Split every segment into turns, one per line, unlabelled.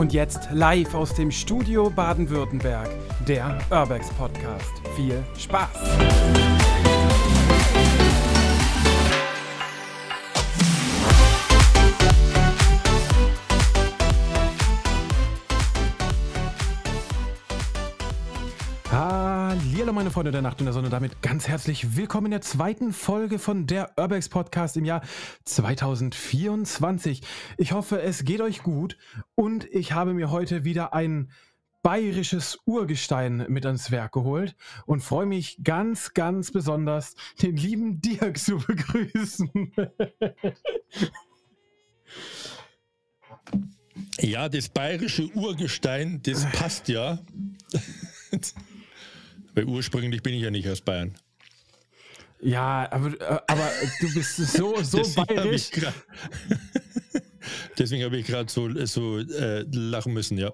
Und jetzt live aus dem Studio Baden-Württemberg, der Urbex Podcast. Viel Spaß! Meine Freunde der Nacht und der Sonne, damit ganz herzlich willkommen in der zweiten Folge von der Urbex Podcast im Jahr 2024. Ich hoffe, es geht euch gut und ich habe mir heute wieder ein bayerisches Urgestein mit ans Werk geholt und freue mich ganz, ganz besonders, den lieben Dirk zu begrüßen.
Ja, das bayerische Urgestein, das passt ja. Weil ursprünglich bin ich ja nicht aus Bayern.
Ja, aber, äh, aber du bist so, so
hab
bayerisch.
grad- Deswegen habe ich gerade so, so äh, lachen müssen, ja.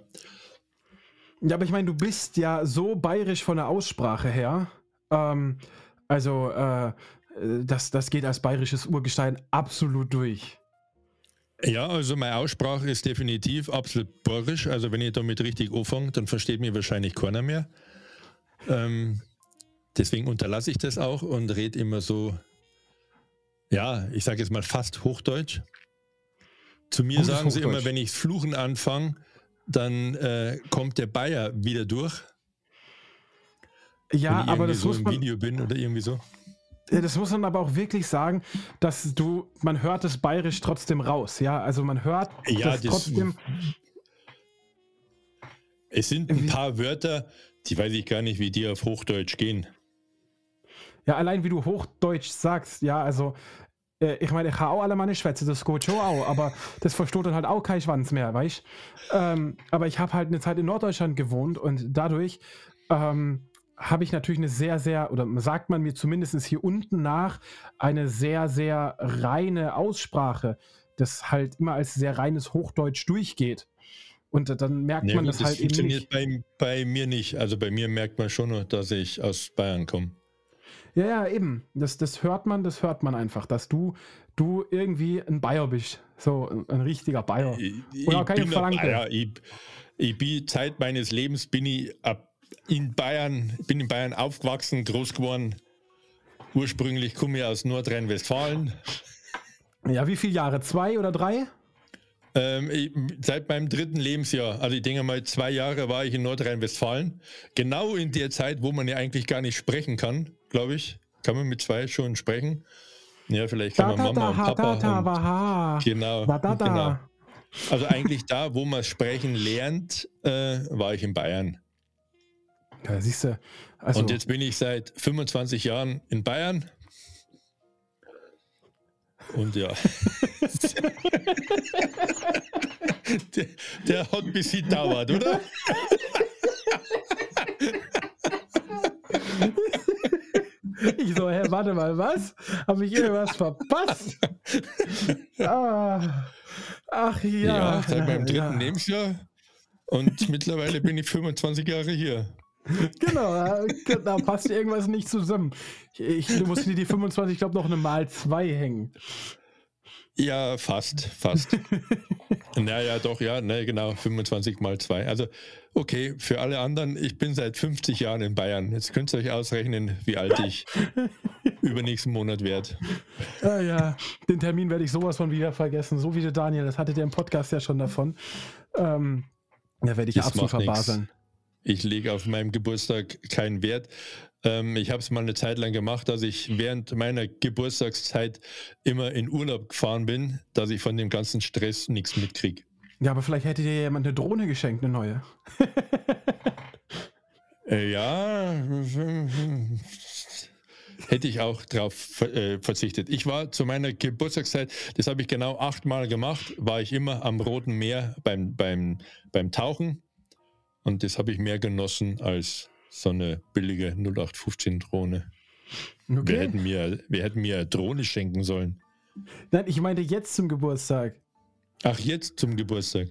Ja, aber ich meine, du bist ja so bayerisch von der Aussprache her. Ähm, also, äh, das, das geht als bayerisches Urgestein absolut durch.
Ja, also meine Aussprache ist definitiv absolut bayerisch. Also wenn ich damit richtig anfange, dann versteht mich wahrscheinlich keiner mehr. Ähm, deswegen unterlasse ich das auch und rede immer so, ja, ich sage jetzt mal fast Hochdeutsch. Zu mir
Gutes
sagen sie immer, wenn ich Fluchen anfange, dann äh, kommt der Bayer wieder durch.
Ja, aber das
so
muss, man,
Video bin oder irgendwie so.
das muss man aber auch wirklich sagen, dass du, man hört das bayerisch trotzdem raus. Ja, also man hört
Ja,
das
das-
trotzdem.
Es sind ein paar Wörter, die weiß ich gar nicht, wie die auf Hochdeutsch gehen.
Ja, allein wie du Hochdeutsch sagst, ja, also. äh, Ich meine, ich habe auch alle meine Schwätze, das geht schon auch, aber das versteht dann halt auch kein Schwanz mehr, weißt ähm, Aber ich habe halt eine Zeit in Norddeutschland gewohnt und dadurch ähm, habe ich natürlich eine sehr, sehr, oder sagt man mir zumindest hier unten nach, eine sehr, sehr reine Aussprache, das halt immer als sehr reines Hochdeutsch durchgeht. Und dann merkt
Ja,
man das
das
halt eben
funktioniert
nicht.
bei, bei mir nicht. Also bei mir merkt man schon dass ich aus Bayern komme.
Ja, ja, eben. Das, das hört man, das hört man einfach, dass du, du irgendwie ein Bayer bist. So, ein, ein richtiger Bayer.
Ich,
Oder
ich bin
Verlangte.
Bayer. Ich, ich bin Zeit meines Lebens bin ich ab in Bayern, bin in Bayern aufgewachsen, groß geworden. Ursprünglich komme ich aus Nordrhein-Westfalen.
Ja, wie viele Jahre? Zwei oder drei?
Ähm, ich, seit meinem dritten Lebensjahr, also ich denke mal zwei Jahre war ich in Nordrhein-Westfalen. Genau in der Zeit, wo man ja eigentlich gar nicht sprechen kann, glaube ich. Kann man mit zwei schon sprechen? Ja, vielleicht kann man Mama und
ha,
Papa.
da, da,
und,
wa, ha.
genau,
Da, da, da.
genau. Also eigentlich da, wo man sprechen lernt, äh, war ich in Bayern.
Ja, siehst du. Also,
Und jetzt bin ich seit 25 Jahren in Bayern. Und ja. der, der hat ein bisschen dauert, oder?
ich so, hä, warte mal, was? Habe ich irgendwas verpasst? ah, ach ja.
Ja, seit meinem dritten
ja.
Lebensjahr. Und mittlerweile bin ich 25 Jahre hier.
Genau, da passt irgendwas nicht zusammen. Ich, du musst dir die 25, ich glaube, noch eine Mal 2 hängen.
Ja, fast, fast. naja, doch, ja, ne, genau, 25 mal 2. Also, okay, für alle anderen, ich bin seit 50 Jahren in Bayern. Jetzt könnt ihr euch ausrechnen, wie alt ich übernächsten Monat werde.
Ah, ja, den Termin werde ich sowas von wieder vergessen. So wie der Daniel, das hattet ihr im Podcast ja schon davon. Ähm, da werde ich
Das
absolut
macht nix.
verbaseln.
Ich lege auf meinem Geburtstag keinen Wert. Ähm, ich habe es mal eine Zeit lang gemacht, dass ich während meiner Geburtstagszeit immer in Urlaub gefahren bin, dass ich von dem ganzen Stress nichts mitkriege.
Ja, aber vielleicht hätte dir jemand eine Drohne geschenkt, eine neue.
Äh, ja, hätte ich auch drauf ver- äh, verzichtet. Ich war zu meiner Geburtstagszeit, das habe ich genau achtmal gemacht, war ich immer am Roten Meer beim, beim, beim Tauchen. Und das habe ich mehr genossen als so eine billige 0815 Drohne. Wir,
Okay.
hätten mir, wir hätten mir eine Drohne schenken sollen.
Nein, ich meinte jetzt zum Geburtstag.
Ach, jetzt zum Geburtstag.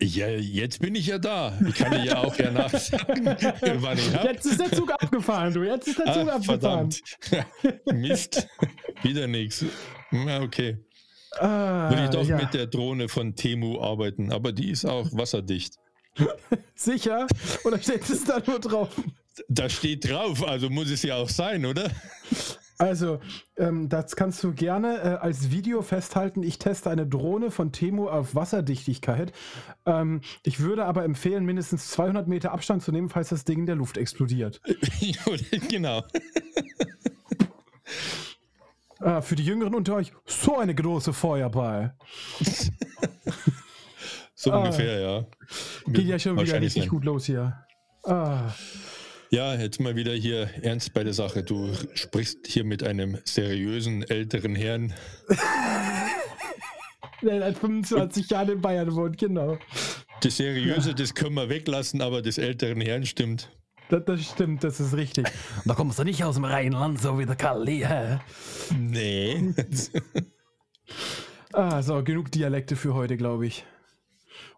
Ja, jetzt bin ich ja da. Ich kann dir ja auch ja nachsagen, wann ich hab.
Jetzt ist der Zug abgefahren, du. Jetzt ist der Zug
Ah,
abgefahren.
verdammt. Mist. Wieder nichts. Okay. Ah, Würde ich doch ja. mit der Drohne von Temu arbeiten, aber die ist auch wasserdicht.
Sicher? Oder steht es da nur drauf?
Da steht drauf, also muss es ja auch sein, oder?
Also, ähm, das kannst du gerne äh, als Video festhalten. Ich teste eine Drohne von Temu auf Wasserdichtigkeit. Ähm, ich würde aber empfehlen, mindestens 200 Meter Abstand zu nehmen, falls das Ding in der Luft explodiert.
genau.
äh, für die Jüngeren unter euch, so eine große Feuerball.
so ah, ungefähr, ja.
Geht ja schon wieder richtig sein. gut los hier. Ah.
Ja, jetzt mal wieder hier ernst bei der Sache. Du sprichst hier mit einem seriösen älteren Herrn.
Der seit 25 Jahren in Bayern wohnt, genau.
Das Seriöse, ja. das können wir weglassen, aber des älteren Herrn stimmt.
Das, das stimmt, das ist richtig. da kommst du nicht aus dem Rheinland, so wie der Kalli, hä?
Nee.
ah, so, genug Dialekte für heute, glaube ich.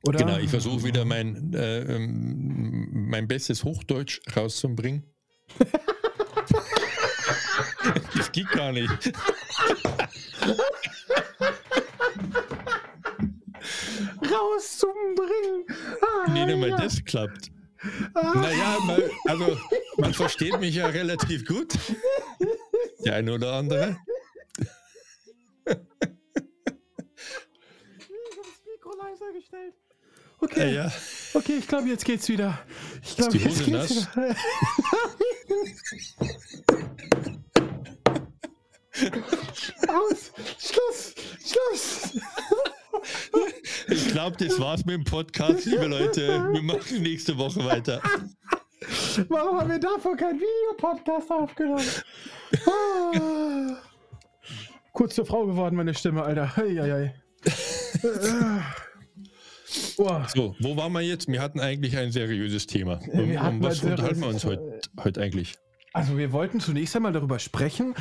Oder? Genau, ich versuche wieder mein, äh, ähm, mein bestes Hochdeutsch rauszubringen. das geht gar nicht.
Rauszubringen.
Ah, nee, mal ja. das klappt. Ah. Naja, man, also man versteht mich ja relativ gut. Der eine oder andere.
Gestellt. Okay. Ja, ja. Okay, ich glaube, jetzt geht's wieder. Ich glaube, jetzt Hose geht's nass? wieder. Aus! Schluss! Schluss!
Ich glaube, das war's mit dem Podcast, liebe Leute. Wir machen nächste Woche weiter.
Warum haben wir davor keinen Videopodcast aufgenommen? Ah. Kurz zur Frau geworden, meine Stimme, Alter. Hei.
Oh. So, wo waren wir jetzt? Wir hatten eigentlich ein seriöses Thema. Um, um was unterhalten wir uns heute, heute eigentlich?
Also wir wollten zunächst einmal darüber sprechen,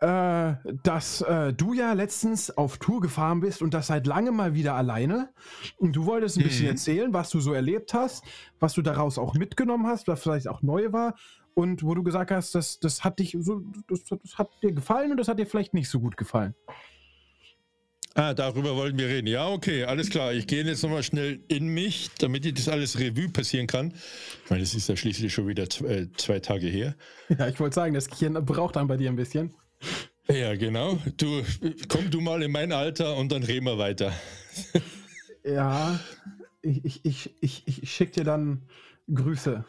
äh, dass äh, du ja letztens auf Tour gefahren bist und das seit langem mal wieder alleine. Und du wolltest ein mhm. bisschen erzählen, was du so erlebt hast, was du daraus auch mitgenommen hast, was vielleicht auch neu war. Und wo du gesagt hast, das, das hat dich so, das, das hat dir gefallen und das hat dir vielleicht nicht so gut gefallen.
Ah, darüber wollten wir reden. Ja, okay, alles klar. Ich gehe jetzt nochmal schnell in mich, damit ich das alles Revue passieren kann. Ich meine, das ist ja schließlich schon wieder zwei, äh, zwei Tage her.
Ja, ich wollte sagen, das Gehirn braucht dann bei dir ein bisschen.
Ja, genau. Du, komm du mal in mein Alter und dann reden wir weiter.
Ja, ich, ich, ich, ich, ich schicke dir dann Grüße.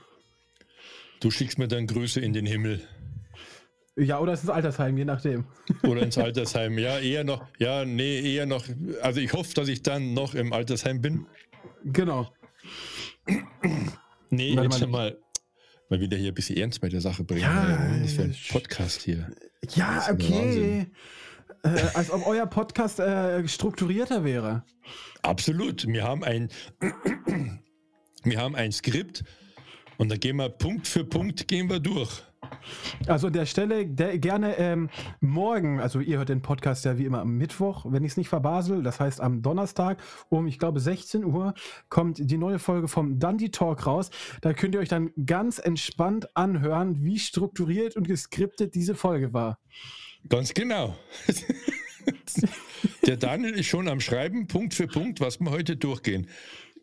Du schickst mir dann Grüße in den Himmel.
Ja, oder ins Altersheim, je nachdem.
Oder ins Altersheim, ja, eher noch, ja, nee, eher noch. Also ich hoffe, dass ich dann noch im Altersheim bin.
Genau.
Nee, Warte jetzt mal, mal, wieder hier ein bisschen ernst bei der Sache bringen. Ja, das für ein Podcast hier.
Ja, okay. Äh, als ob euer Podcast äh, strukturierter wäre.
Absolut. Wir haben ein, wir haben ein Skript und da gehen wir Punkt für Punkt gehen wir durch.
Also an der Stelle der, gerne ähm, morgen, also ihr hört den Podcast ja wie immer am Mittwoch, wenn ich es nicht verbasel, das heißt am Donnerstag um, ich glaube, 16 Uhr kommt die neue Folge vom Dundee Talk raus. Da könnt ihr euch dann ganz entspannt anhören, wie strukturiert und geskriptet diese Folge war.
Ganz genau. der Daniel ist schon am Schreiben, Punkt für Punkt, was wir heute durchgehen.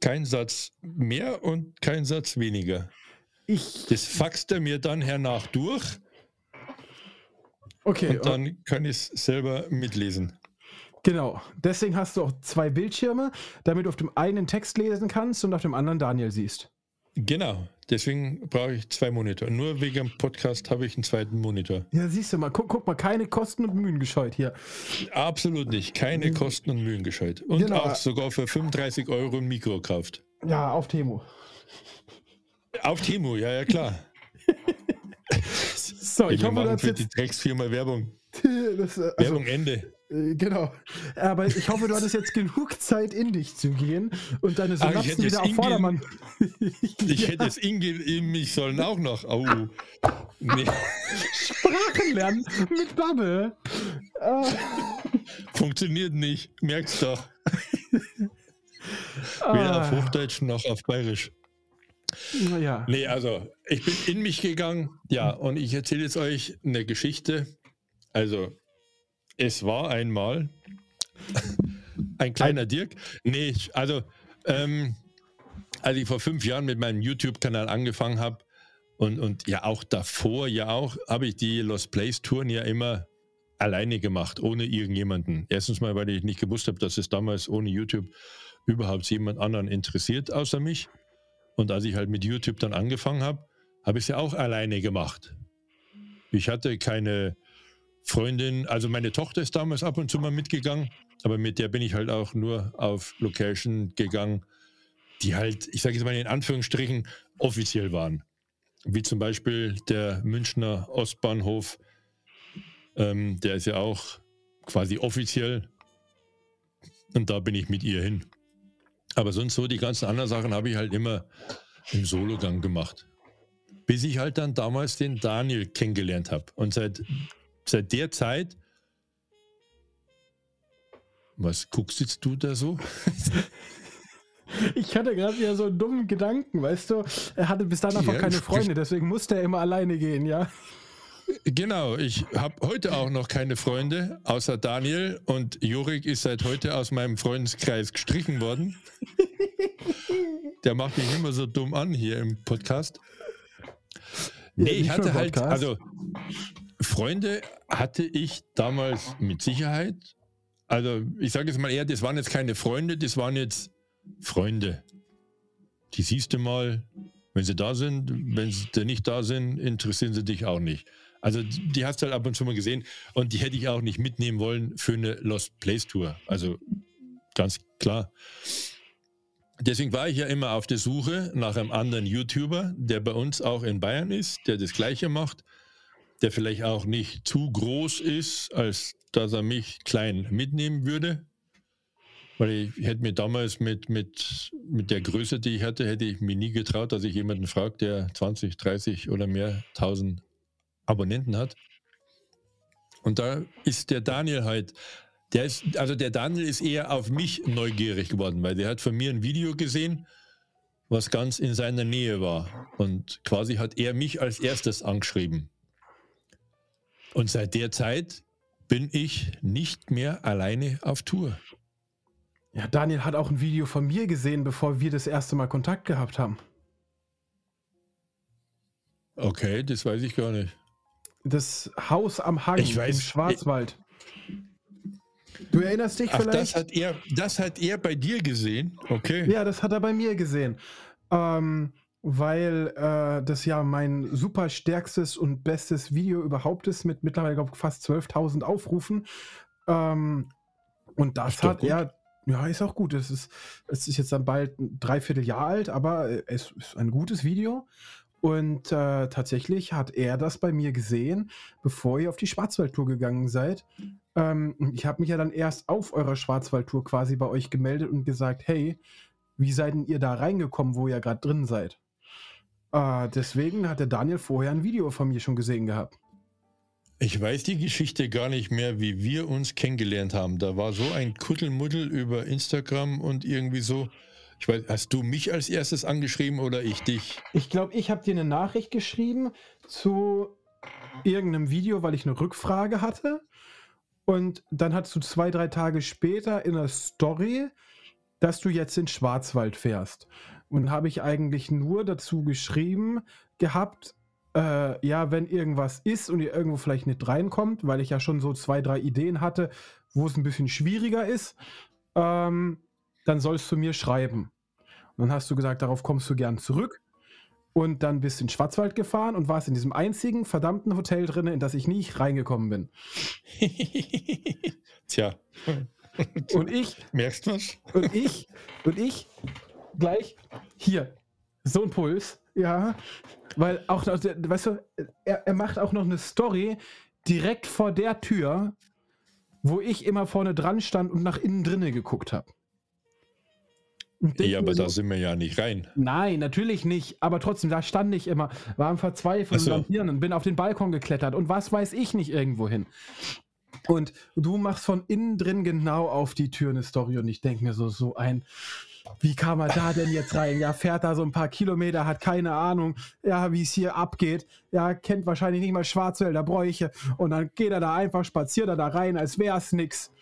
Kein Satz mehr und kein Satz weniger. Ich. Das faxt er mir dann hernach durch. Okay. Und dann kann ich es selber mitlesen.
Genau. Deswegen hast du auch zwei Bildschirme, damit du auf dem einen Text lesen kannst und auf dem anderen Daniel siehst.
Genau. Deswegen brauche ich zwei Monitore. Nur wegen dem Podcast habe ich einen zweiten Monitor.
Ja, siehst du mal. Guck, guck, mal, keine Kosten und Mühen gescheut hier.
Absolut nicht. Keine mhm. Kosten und Mühen gescheut. Und genau. auch sogar für 35 Euro ein Mikro gekauft.
Ja, auf Temo.
Auf Timo, ja, ja, klar.
so, ich, ich hoffe, du hast
jetzt... die Drecksfirma Werbung. Das, äh, also, Werbung Ende.
Äh, genau. Aber ich hoffe, du hattest jetzt genug Zeit, in dich zu gehen und deine Synapsen wieder auf Vordermann.
ich ja. hätte es in, mich sollen auch noch. Oh.
Nee. Sprachen lernen mit Bubble.
Funktioniert nicht. Merkst doch. Weder auf ah. Hochdeutsch noch auf Bayerisch.
Ja.
Nee, also ich bin in mich gegangen, ja, und ich erzähle jetzt euch eine Geschichte. Also, es war einmal ein kleiner Dirk. Nee, also ähm, als ich vor fünf Jahren mit meinem YouTube-Kanal angefangen habe und, und ja auch davor ja auch, habe ich die Lost Place Touren ja immer alleine gemacht, ohne irgendjemanden. Erstens mal, weil ich nicht gewusst habe, dass es damals ohne YouTube überhaupt jemand anderen interessiert außer mich. Und als ich halt mit YouTube dann angefangen habe, habe ich es ja auch alleine gemacht. Ich hatte keine Freundin, also meine Tochter ist damals ab und zu mal mitgegangen, aber mit der bin ich halt auch nur auf Location gegangen, die halt, ich sage jetzt mal in Anführungsstrichen, offiziell waren. Wie zum Beispiel der Münchner Ostbahnhof, ähm, der ist ja auch quasi offiziell. Und da bin ich mit ihr hin. Aber sonst so die ganzen anderen Sachen habe ich halt immer im Sologang gemacht. Bis ich halt dann damals den Daniel kennengelernt habe. Und seit, seit der Zeit. Was guckst jetzt du da so?
Ich hatte gerade wieder so einen dummen Gedanken, weißt du? Er hatte bis dann einfach ja, keine Freunde, deswegen musste er immer alleine gehen, ja?
Genau, ich habe heute auch noch keine Freunde, außer Daniel. Und Jurik ist seit heute aus meinem Freundeskreis gestrichen worden. Der macht mich immer so dumm an hier im Podcast. Nee, ich hatte halt, also Freunde hatte ich damals mit Sicherheit. Also ich sage jetzt mal eher, das waren jetzt keine Freunde, das waren jetzt Freunde. Die siehst du mal, wenn sie da sind. Wenn sie nicht da sind, interessieren sie dich auch nicht. Also die hast du halt ab und zu mal gesehen und die hätte ich auch nicht mitnehmen wollen für eine Lost Place Tour. Also ganz klar. Deswegen war ich ja immer auf der Suche nach einem anderen YouTuber, der bei uns auch in Bayern ist, der das Gleiche macht, der vielleicht auch nicht zu groß ist, als dass er mich klein mitnehmen würde. Weil ich hätte mir damals mit, mit, mit der Größe, die ich hatte, hätte ich mir nie getraut, dass ich jemanden frage, der 20, 30 oder mehr tausend Abonnenten hat. Und da ist der Daniel halt, der ist, also der Daniel ist eher auf mich neugierig geworden, weil der hat von mir ein Video gesehen, was ganz in seiner Nähe war. Und quasi hat er mich als erstes angeschrieben. Und seit der Zeit bin ich nicht mehr alleine auf Tour.
Ja, Daniel hat auch ein Video von mir gesehen, bevor wir das erste Mal Kontakt gehabt haben.
Okay, das weiß ich gar nicht
das Haus am Hang ich weiß, im Schwarzwald. Du erinnerst dich Ach, vielleicht?
Das hat, er, das hat er bei dir gesehen? Okay.
Ja, das hat er bei mir gesehen. Ähm, weil äh, das ja mein super stärkstes und bestes Video überhaupt ist, mit mittlerweile glaube ich, fast 12.000 Aufrufen. Ähm, und das hat er, ja, ist auch gut. Es ist, es ist jetzt dann bald ein Dreivierteljahr alt, aber es ist ein gutes Video. Und äh, tatsächlich hat er das bei mir gesehen, bevor ihr auf die Schwarzwaldtour gegangen seid. Ähm, ich habe mich ja dann erst auf eurer Schwarzwaldtour quasi bei euch gemeldet und gesagt, hey, wie seid denn ihr da reingekommen, wo ihr gerade drin seid? Äh, deswegen hat der Daniel vorher ein Video von mir schon gesehen gehabt.
Ich weiß die Geschichte gar nicht mehr, wie wir uns kennengelernt haben. Da war so ein Kuddelmuddel über Instagram und irgendwie so. Ich weiß, hast du mich als erstes angeschrieben oder ich dich?
Ich glaube, ich habe dir eine Nachricht geschrieben zu irgendeinem Video, weil ich eine Rückfrage hatte. Und dann hast du zwei, drei Tage später in der Story, dass du jetzt in Schwarzwald fährst. Und habe ich eigentlich nur dazu geschrieben gehabt, äh, ja, wenn irgendwas ist und ihr irgendwo vielleicht nicht reinkommt, weil ich ja schon so zwei, drei Ideen hatte, wo es ein bisschen schwieriger ist, ähm, dann sollst du mir schreiben. Und dann hast du gesagt, darauf kommst du gern zurück. Und dann bist du in Schwarzwald gefahren und warst in diesem einzigen verdammten Hotel drin, in das ich nie reingekommen bin.
Tja.
Und ich.
Merkst du was?
Und ich, und ich gleich hier. So ein Puls, ja. Weil auch, weißt du, er, er macht auch noch eine Story direkt vor der Tür, wo ich immer vorne dran stand und nach innen drinne geguckt habe.
Ja, aber da sind wir ja nicht rein.
Nein, natürlich nicht. Aber trotzdem, da stand ich immer, war am Verzweifeln so. und Hirn und bin auf den Balkon geklettert und was weiß ich nicht irgendwo hin. Und du machst von innen drin genau auf die Tür eine Story und ich denke mir so, so ein wie kam er da denn jetzt rein? Ja, fährt da so ein paar Kilometer, hat keine Ahnung, ja, wie es hier abgeht. Ja, kennt wahrscheinlich nicht mal Schwarzwälder Bräuche. Und dann geht er da einfach, spaziert er da rein, als wäre es nix.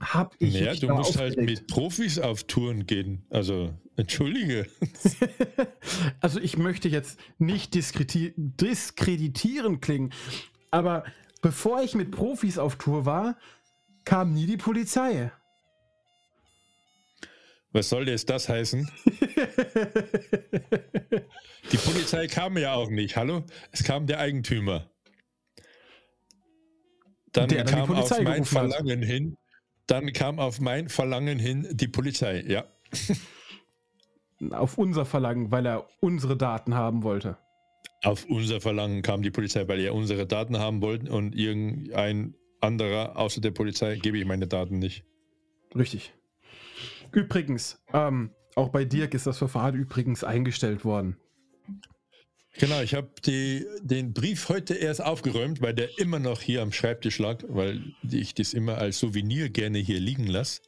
Hab ich naja, du musst aufgeregt. halt mit Profis auf Touren gehen. Also, entschuldige.
also, ich möchte jetzt nicht diskreditieren klingen, aber bevor ich mit Profis auf Tour war, kam nie die Polizei.
Was soll jetzt das heißen? die Polizei kam ja auch nicht. Hallo? Es kam der Eigentümer. Dann der kam auf mein Verlangen hat. hin. Dann kam auf mein Verlangen hin die Polizei, ja.
Auf unser Verlangen, weil er unsere Daten haben wollte.
Auf unser Verlangen kam die Polizei, weil er unsere Daten haben wollte und irgendein anderer außer der Polizei gebe ich meine Daten nicht.
Richtig. Übrigens, ähm, auch bei Dirk ist das Verfahren übrigens eingestellt worden.
Genau, ich habe den Brief heute erst aufgeräumt, weil der immer noch hier am Schreibtisch lag, weil ich das immer als Souvenir gerne hier liegen lasse.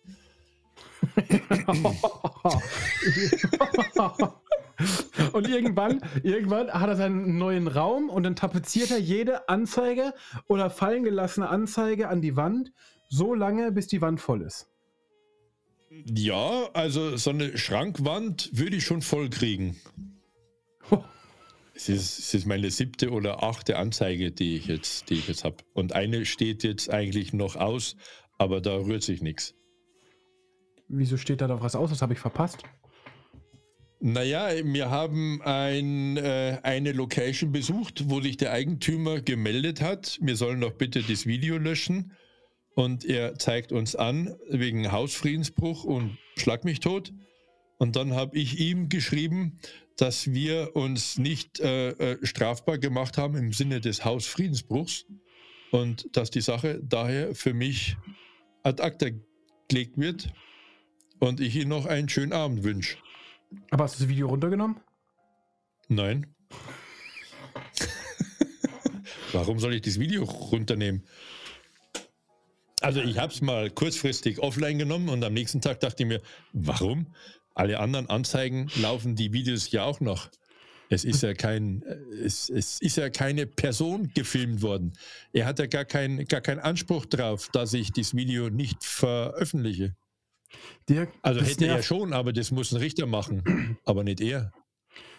und irgendwann, irgendwann hat er seinen neuen Raum und dann tapeziert er jede Anzeige oder fallen gelassene Anzeige an die Wand, so lange, bis die Wand voll ist.
Ja, also so eine Schrankwand würde ich schon voll kriegen. Es ist, es ist meine siebte oder achte Anzeige, die ich jetzt, jetzt habe. Und eine steht jetzt eigentlich noch aus, aber da rührt sich nichts.
Wieso steht da doch was aus? Das habe ich verpasst.
Naja, wir haben ein, äh, eine Location besucht, wo sich der Eigentümer gemeldet hat. Wir sollen doch bitte das Video löschen und er zeigt uns an wegen Hausfriedensbruch und Schlag mich tot. Und dann habe ich ihm geschrieben, dass wir uns nicht äh, äh, strafbar gemacht haben im Sinne des Hausfriedensbruchs und dass die Sache daher für mich ad acta gelegt wird und ich ihm noch einen schönen Abend wünsche.
Aber hast du das Video runtergenommen?
Nein. Warum soll ich das Video runternehmen? Also ich habe es mal kurzfristig offline genommen und am nächsten Tag dachte ich mir, warum? Alle anderen Anzeigen laufen die Videos ja auch noch. Es ist ja kein, es, es ist ja keine Person gefilmt worden. Er hat ja gar, kein, gar keinen Anspruch drauf, dass ich das Video nicht veröffentliche. Dirk, also hätte er schon, aber das muss ein Richter machen, aber nicht er.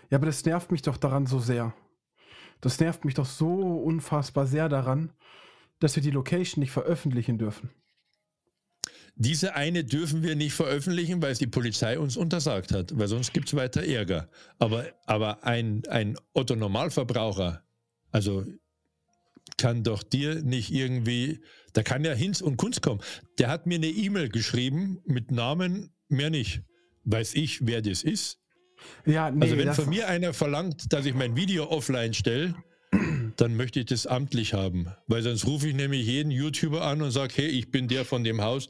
Ja, aber das nervt mich doch daran so sehr. Das nervt mich doch so unfassbar sehr daran, dass wir die Location nicht veröffentlichen dürfen.
Diese eine dürfen wir nicht veröffentlichen, weil es die Polizei uns untersagt hat, weil sonst gibt es weiter Ärger. Aber, aber ein, ein Otto Normalverbraucher, also kann doch dir nicht irgendwie, da kann ja Hinz und Kunst kommen. Der hat mir eine E-Mail geschrieben mit Namen, mehr nicht. Weiß ich, wer das ist? Ja, nee, also wenn von mir einer verlangt, dass ich mein Video offline stelle, dann möchte ich das amtlich haben. Weil sonst rufe ich nämlich jeden YouTuber an und sage, hey, ich bin der von dem Haus,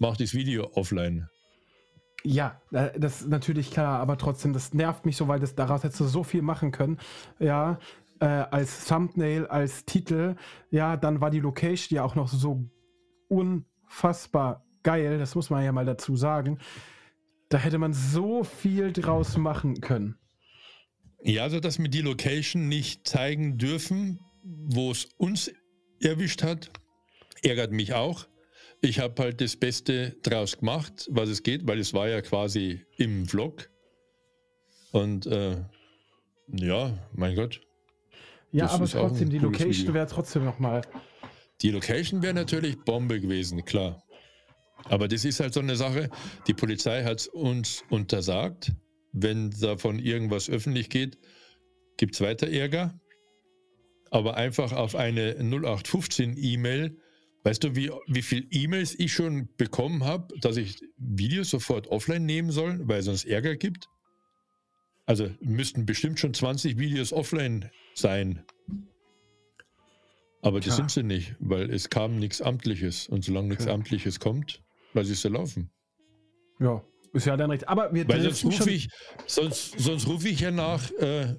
mach das Video offline.
Ja, äh, das ist natürlich klar, aber trotzdem, das nervt mich so, weil das daraus hättest du so viel machen können. Ja, äh, als Thumbnail, als Titel. Ja, dann war die Location ja auch noch so unfassbar geil. Das muss man ja mal dazu sagen. Da hätte man so viel draus machen können.
Ja, also dass wir die Location nicht zeigen dürfen, wo es uns erwischt hat, ärgert mich auch. Ich habe halt das Beste draus gemacht, was es geht, weil es war ja quasi im Vlog. Und äh, ja, mein Gott.
Ja, aber trotzdem, die Location wäre trotzdem nochmal.
Die Location wäre natürlich Bombe gewesen, klar. Aber das ist halt so eine Sache. Die Polizei hat es uns untersagt wenn davon irgendwas öffentlich geht, gibt es weiter Ärger. Aber einfach auf eine 0815 E-Mail, weißt du, wie, wie viele E-Mails ich schon bekommen habe, dass ich Videos sofort offline nehmen soll, weil es sonst Ärger gibt? Also müssten bestimmt schon 20 Videos offline sein. Aber das ja. sind sie nicht, weil es kam nichts Amtliches. Und solange nichts. Amtliches kommt, lasse ich sie laufen.
Ja, ist ja dann recht. Aber wir
Weil sonst rufe ich, sonst, sonst rufe ich ja nach äh,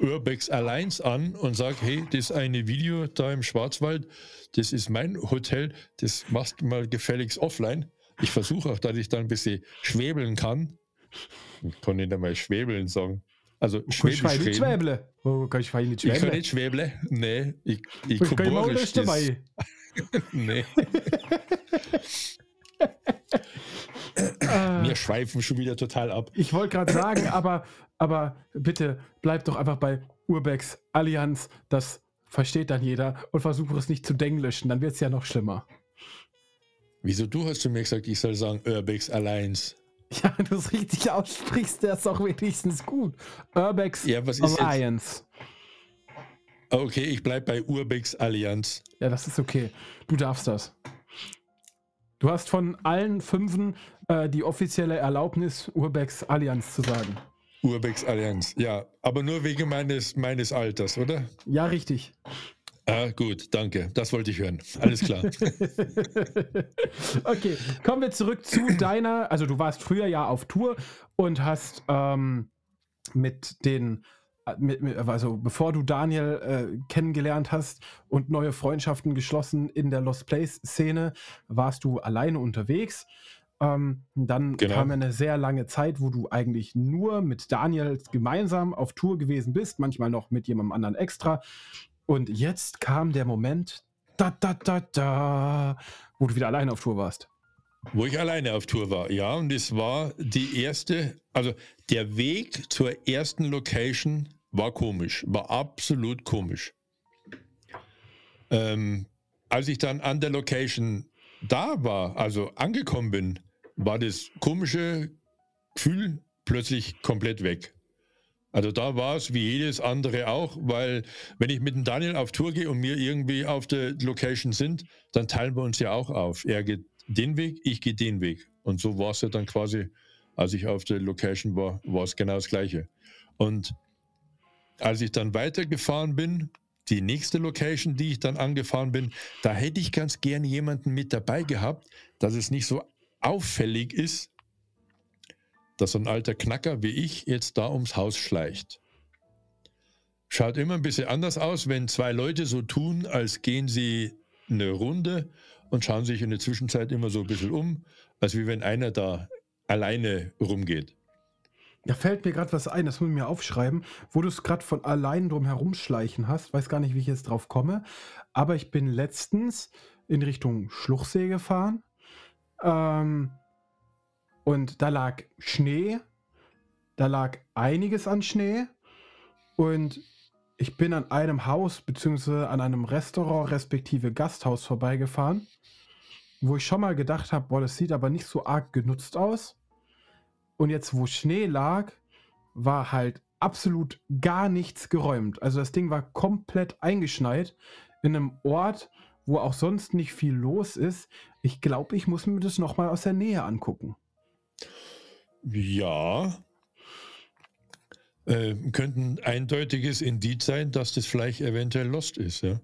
Urbex Alliance an und sage, hey, das eine Video da im Schwarzwald, das ist mein Hotel, das machst du mal gefälligst offline. Ich versuche auch, dass ich da ein bisschen schwebeln kann. Ich kann nicht einmal schwebeln sagen. Also
Schwäbisch nicht schwäble.
Oh, kann ich nicht schwäble? Ich kann nicht schwäble. Nee, ich, ich kann borisch dabei. nee. Wir schweifen schon wieder total ab.
Ich wollte gerade sagen, aber, aber bitte bleib doch einfach bei Urbex Allianz. Das versteht dann jeder und versuche es nicht zu denglischen. Dann wird es ja noch schlimmer.
Wieso du hast zu mir gesagt, ich soll sagen Urbex Alliance?
Ja, wenn du es richtig aussprichst, der ist auch wenigstens gut. Urbex ja, Alliance.
Okay, ich bleibe bei Urbex Allianz.
Ja, das ist okay. Du darfst das. Du hast von allen Fünfen äh, die offizielle Erlaubnis, Urbex Allianz zu sagen.
Urbex Allianz, ja. Aber nur wegen meines, meines Alters, oder?
Ja, richtig.
Ah, gut, danke. Das wollte ich hören. Alles klar.
okay, kommen wir zurück zu deiner. Also, du warst früher ja auf Tour und hast ähm, mit den. Mit, also bevor du Daniel äh, kennengelernt hast und neue Freundschaften geschlossen in der Lost Place Szene, warst du alleine unterwegs. Ähm, dann genau. kam eine sehr lange Zeit, wo du eigentlich nur mit Daniel gemeinsam auf Tour gewesen bist, manchmal noch mit jemandem anderen extra. Und jetzt kam der Moment, da, da, da, da, wo du wieder alleine auf Tour warst.
Wo ich alleine auf Tour war, ja. Und es war die erste, also der Weg zur ersten Location war komisch, war absolut komisch. Ähm, als ich dann an der Location da war, also angekommen bin, war das komische Gefühl plötzlich komplett weg. Also da war es wie jedes andere auch, weil wenn ich mit dem Daniel auf Tour gehe und wir irgendwie auf der Location sind, dann teilen wir uns ja auch auf. Er geht den Weg, ich gehe den Weg. Und so war es ja dann quasi, als ich auf der Location war, war es genau das Gleiche. Und als ich dann weitergefahren bin, die nächste Location, die ich dann angefahren bin, da hätte ich ganz gerne jemanden mit dabei gehabt, dass es nicht so auffällig ist, dass so ein alter Knacker wie ich jetzt da ums Haus schleicht. Schaut immer ein bisschen anders aus, wenn zwei Leute so tun, als gehen sie eine Runde und schauen sich in der Zwischenzeit immer so ein bisschen um, als wie wenn einer da alleine rumgeht.
Da fällt mir gerade was ein, das muss ich mir aufschreiben, wo du es gerade von allein drum herumschleichen hast. Weiß gar nicht, wie ich jetzt drauf komme. Aber ich bin letztens in Richtung Schluchsee gefahren. Ähm, und da lag Schnee, da lag einiges an Schnee und ich bin an einem Haus bzw. an einem Restaurant respektive Gasthaus vorbeigefahren, wo ich schon mal gedacht habe, boah, das sieht aber nicht so arg genutzt aus. Und jetzt, wo Schnee lag, war halt absolut gar nichts geräumt. Also das Ding war komplett eingeschneit in einem Ort, wo auch sonst nicht viel los ist. Ich glaube, ich muss mir das nochmal aus der Nähe angucken.
Ja. Äh, könnte ein eindeutiges Indiz sein, dass das vielleicht eventuell Lost ist, ja.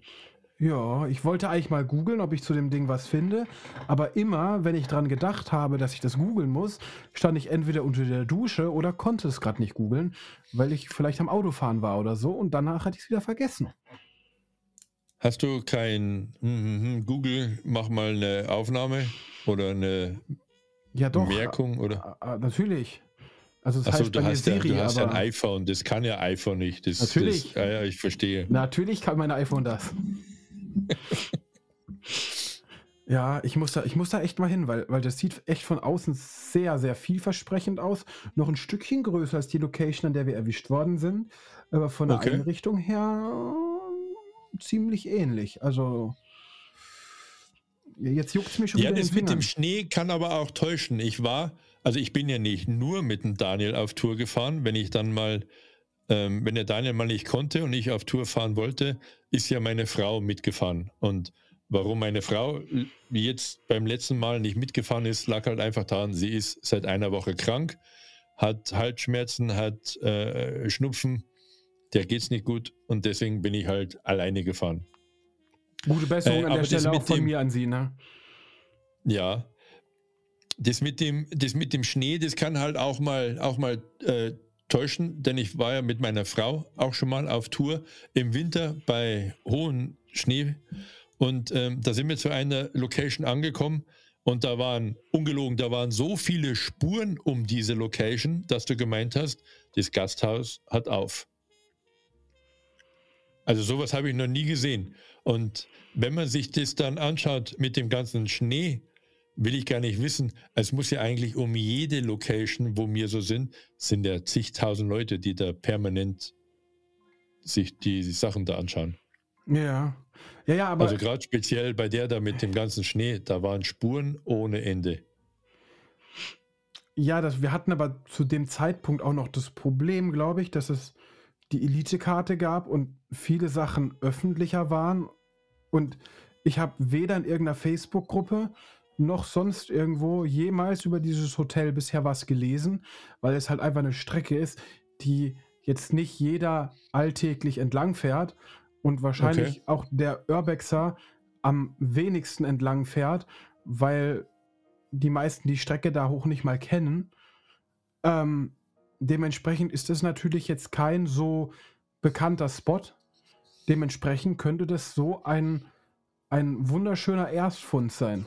Ja, ich wollte eigentlich mal googeln, ob ich zu dem Ding was finde. Aber immer, wenn ich dran gedacht habe, dass ich das googeln muss, stand ich entweder unter der Dusche oder konnte es gerade nicht googeln, weil ich vielleicht am Autofahren war oder so und danach hatte ich es wieder vergessen.
Hast du kein hm, hm, hm, Google, mach mal eine Aufnahme oder eine
ja, doch.
Merkung, oder?
Äh, äh, natürlich.
Also das Achso, du, hast, Siri, ja, du hast ein iPhone, das kann ja iPhone nicht. Das,
natürlich.
Das, ja, ja, ich verstehe.
Natürlich kann mein iPhone das. Ja, ich muss, da, ich muss da echt mal hin, weil, weil das sieht echt von außen sehr, sehr vielversprechend aus. Noch ein Stückchen größer als die Location, an der wir erwischt worden sind. Aber von der okay. Einrichtung her ziemlich ähnlich. Also Jetzt juckt es mich schon
Ja, das mit dem Schnee kann aber auch täuschen. Ich war, also ich bin ja nicht nur mit dem Daniel auf Tour gefahren. Wenn ich dann mal, ähm, wenn der Daniel mal nicht konnte und ich auf Tour fahren wollte, ist ja meine Frau mitgefahren. Und warum meine Frau jetzt beim letzten Mal nicht mitgefahren ist, lag halt einfach daran, sie ist seit einer Woche krank, hat Halsschmerzen, hat äh, Schnupfen, der geht's nicht gut und deswegen bin ich halt alleine gefahren.
Gute Besserung äh, an der Stelle auch von dem, mir an Sie, ne?
Ja. Das mit, dem, das mit dem Schnee, das kann halt auch mal, auch mal äh, täuschen, denn ich war ja mit meiner Frau auch schon mal auf Tour im Winter bei hohem Schnee und ähm, da sind wir zu einer Location angekommen und da waren, ungelogen, da waren so viele Spuren um diese Location, dass du gemeint hast, das Gasthaus hat auf. Also sowas habe ich noch nie gesehen. Und wenn man sich das dann anschaut mit dem ganzen Schnee, will ich gar nicht wissen. Es muss ja eigentlich um jede Location, wo wir so sind, sind ja zigtausend Leute, die da permanent sich die Sachen da anschauen.
Ja. Ja, ja, aber.
Also gerade speziell bei der da mit dem ganzen Schnee, da waren Spuren ohne Ende.
Ja, das, wir hatten aber zu dem Zeitpunkt auch noch das Problem, glaube ich, dass es die Elite-Karte gab und viele Sachen öffentlicher waren. Und ich habe weder in irgendeiner Facebook-Gruppe noch sonst irgendwo jemals über dieses Hotel bisher was gelesen, weil es halt einfach eine Strecke ist, die jetzt nicht jeder alltäglich entlang fährt und wahrscheinlich okay. auch der Urbexer am wenigsten entlang fährt, weil die meisten die Strecke da hoch nicht mal kennen. Ähm, dementsprechend ist das natürlich jetzt kein so bekannter Spot. Dementsprechend könnte das so ein, ein wunderschöner Erstfund sein.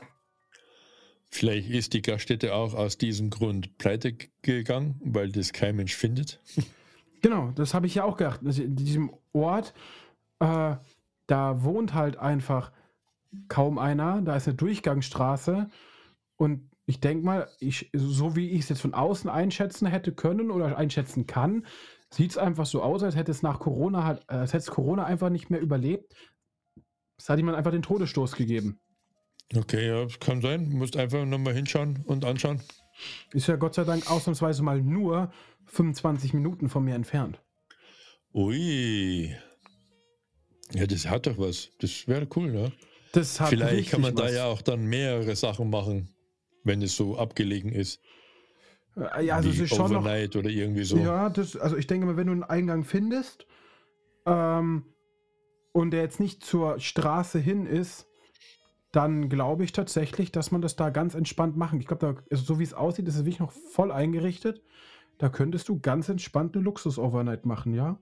Vielleicht ist die Gaststätte auch aus diesem Grund pleite gegangen, weil das kein Mensch findet.
Genau, das habe ich ja auch gedacht. Also in diesem Ort, äh, da wohnt halt einfach kaum einer. Da ist eine Durchgangsstraße. Und ich denke mal, ich, so wie ich es jetzt von außen einschätzen hätte können oder einschätzen kann, sieht es einfach so aus, als hätte es nach Corona halt, äh, als hätte Corona einfach nicht mehr überlebt. Es hat jemand einfach den Todesstoß gegeben.
Okay, ja, kann sein. Du musst einfach nochmal hinschauen und anschauen.
Ist ja Gott sei Dank ausnahmsweise mal nur 25 Minuten von mir entfernt.
Ui. Ja, das hat doch was. Das wäre cool, ne? Das hat Vielleicht kann man was. da ja auch dann mehrere Sachen machen, wenn es so abgelegen ist.
Äh, ja, also es ist schon
noch, oder irgendwie so.
Ja, das, also ich denke mal, wenn du einen Eingang findest ähm, und der jetzt nicht zur Straße hin ist, dann glaube ich tatsächlich, dass man das da ganz entspannt machen. Ich glaube, also so wie es aussieht, ist es wirklich noch voll eingerichtet. Da könntest du ganz entspannt eine Luxus-Overnight machen, ja?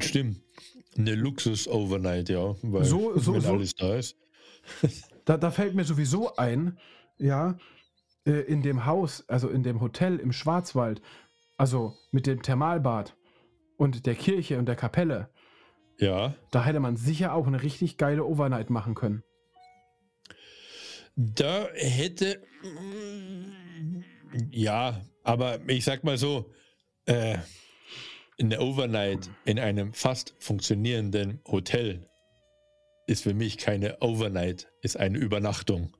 Stimmt. Eine Luxus-Overnight, ja.
Weil so, so, so, alles da ist. da, da fällt mir sowieso ein, ja, äh, in dem Haus, also in dem Hotel im Schwarzwald, also mit dem Thermalbad und der Kirche und der Kapelle,
ja.
Da hätte man sicher auch eine richtig geile Overnight machen können.
Da hätte. Ja, aber ich sag mal so, äh, eine Overnight in einem fast funktionierenden Hotel ist für mich keine Overnight, ist eine Übernachtung.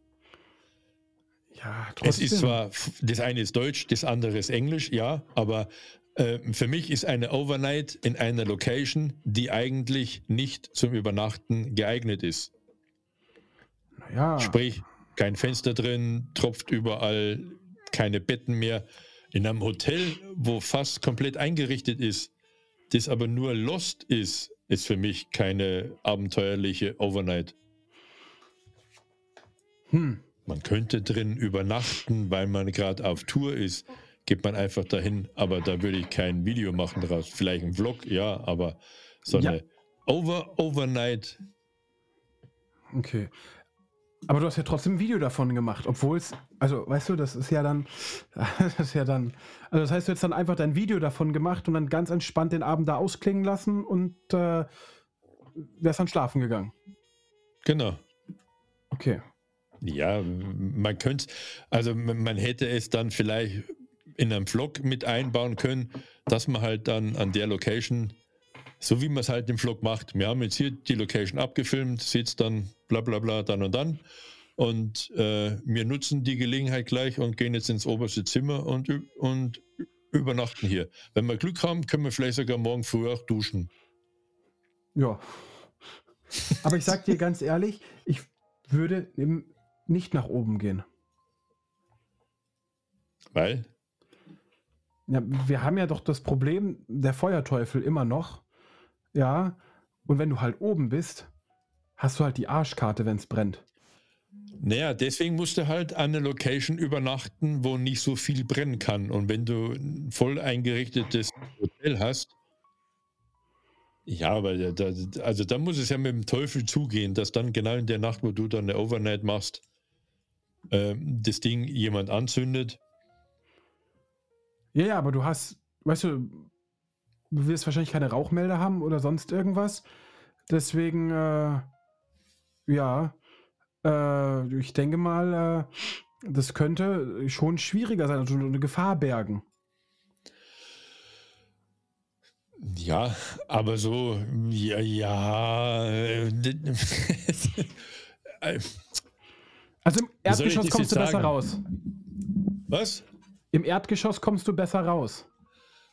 Ja,
trotzdem. Es ist zwar, das eine ist Deutsch, das andere ist Englisch, ja, aber für mich ist eine Overnight in einer Location, die eigentlich nicht zum Übernachten geeignet ist.
Naja.
Sprich, kein Fenster drin, tropft überall, keine Betten mehr. In einem Hotel, wo fast komplett eingerichtet ist, das aber nur Lost ist, ist für mich keine abenteuerliche Overnight.
Hm.
Man könnte drin übernachten, weil man gerade auf Tour ist geht man einfach dahin. Aber da würde ich kein Video machen daraus. Vielleicht ein Vlog, ja, aber so eine ja. Over Overnight.
Okay. Aber du hast ja trotzdem ein Video davon gemacht, obwohl es, also weißt du, das ist ja dann, das ist ja dann, also das heißt, du hast dann einfach dein Video davon gemacht und dann ganz entspannt den Abend da ausklingen lassen und äh, wärst dann schlafen gegangen.
Genau.
Okay.
Ja, man könnte, also man hätte es dann vielleicht in einem Vlog mit einbauen können, dass man halt dann an der Location, so wie man es halt im Vlog macht, wir haben jetzt hier die Location abgefilmt, sitzt dann bla bla bla dann und dann und äh, wir nutzen die Gelegenheit gleich und gehen jetzt ins oberste Zimmer und, und übernachten hier. Wenn wir Glück haben, können wir vielleicht sogar morgen früh auch duschen.
Ja. Aber ich sag dir ganz ehrlich, ich würde nicht nach oben gehen.
Weil?
Ja, wir haben ja doch das Problem, der Feuerteufel immer noch. Ja, und wenn du halt oben bist, hast du halt die Arschkarte, wenn es brennt.
Naja, deswegen musst du halt an einer Location übernachten, wo nicht so viel brennen kann. Und wenn du ein voll eingerichtetes Hotel hast, ja, aber da, also da muss es ja mit dem Teufel zugehen, dass dann genau in der Nacht, wo du dann eine Overnight machst, äh, das Ding jemand anzündet.
Ja, ja, aber du hast, weißt du, du wirst wahrscheinlich keine Rauchmelder haben oder sonst irgendwas. Deswegen, äh, ja, äh, ich denke mal, äh, das könnte schon schwieriger sein, also eine Gefahr bergen.
Ja, aber so, ja, ja. Äh,
also im Erdgeschoss kommst du besser raus.
Was?
Im Erdgeschoss kommst du besser raus.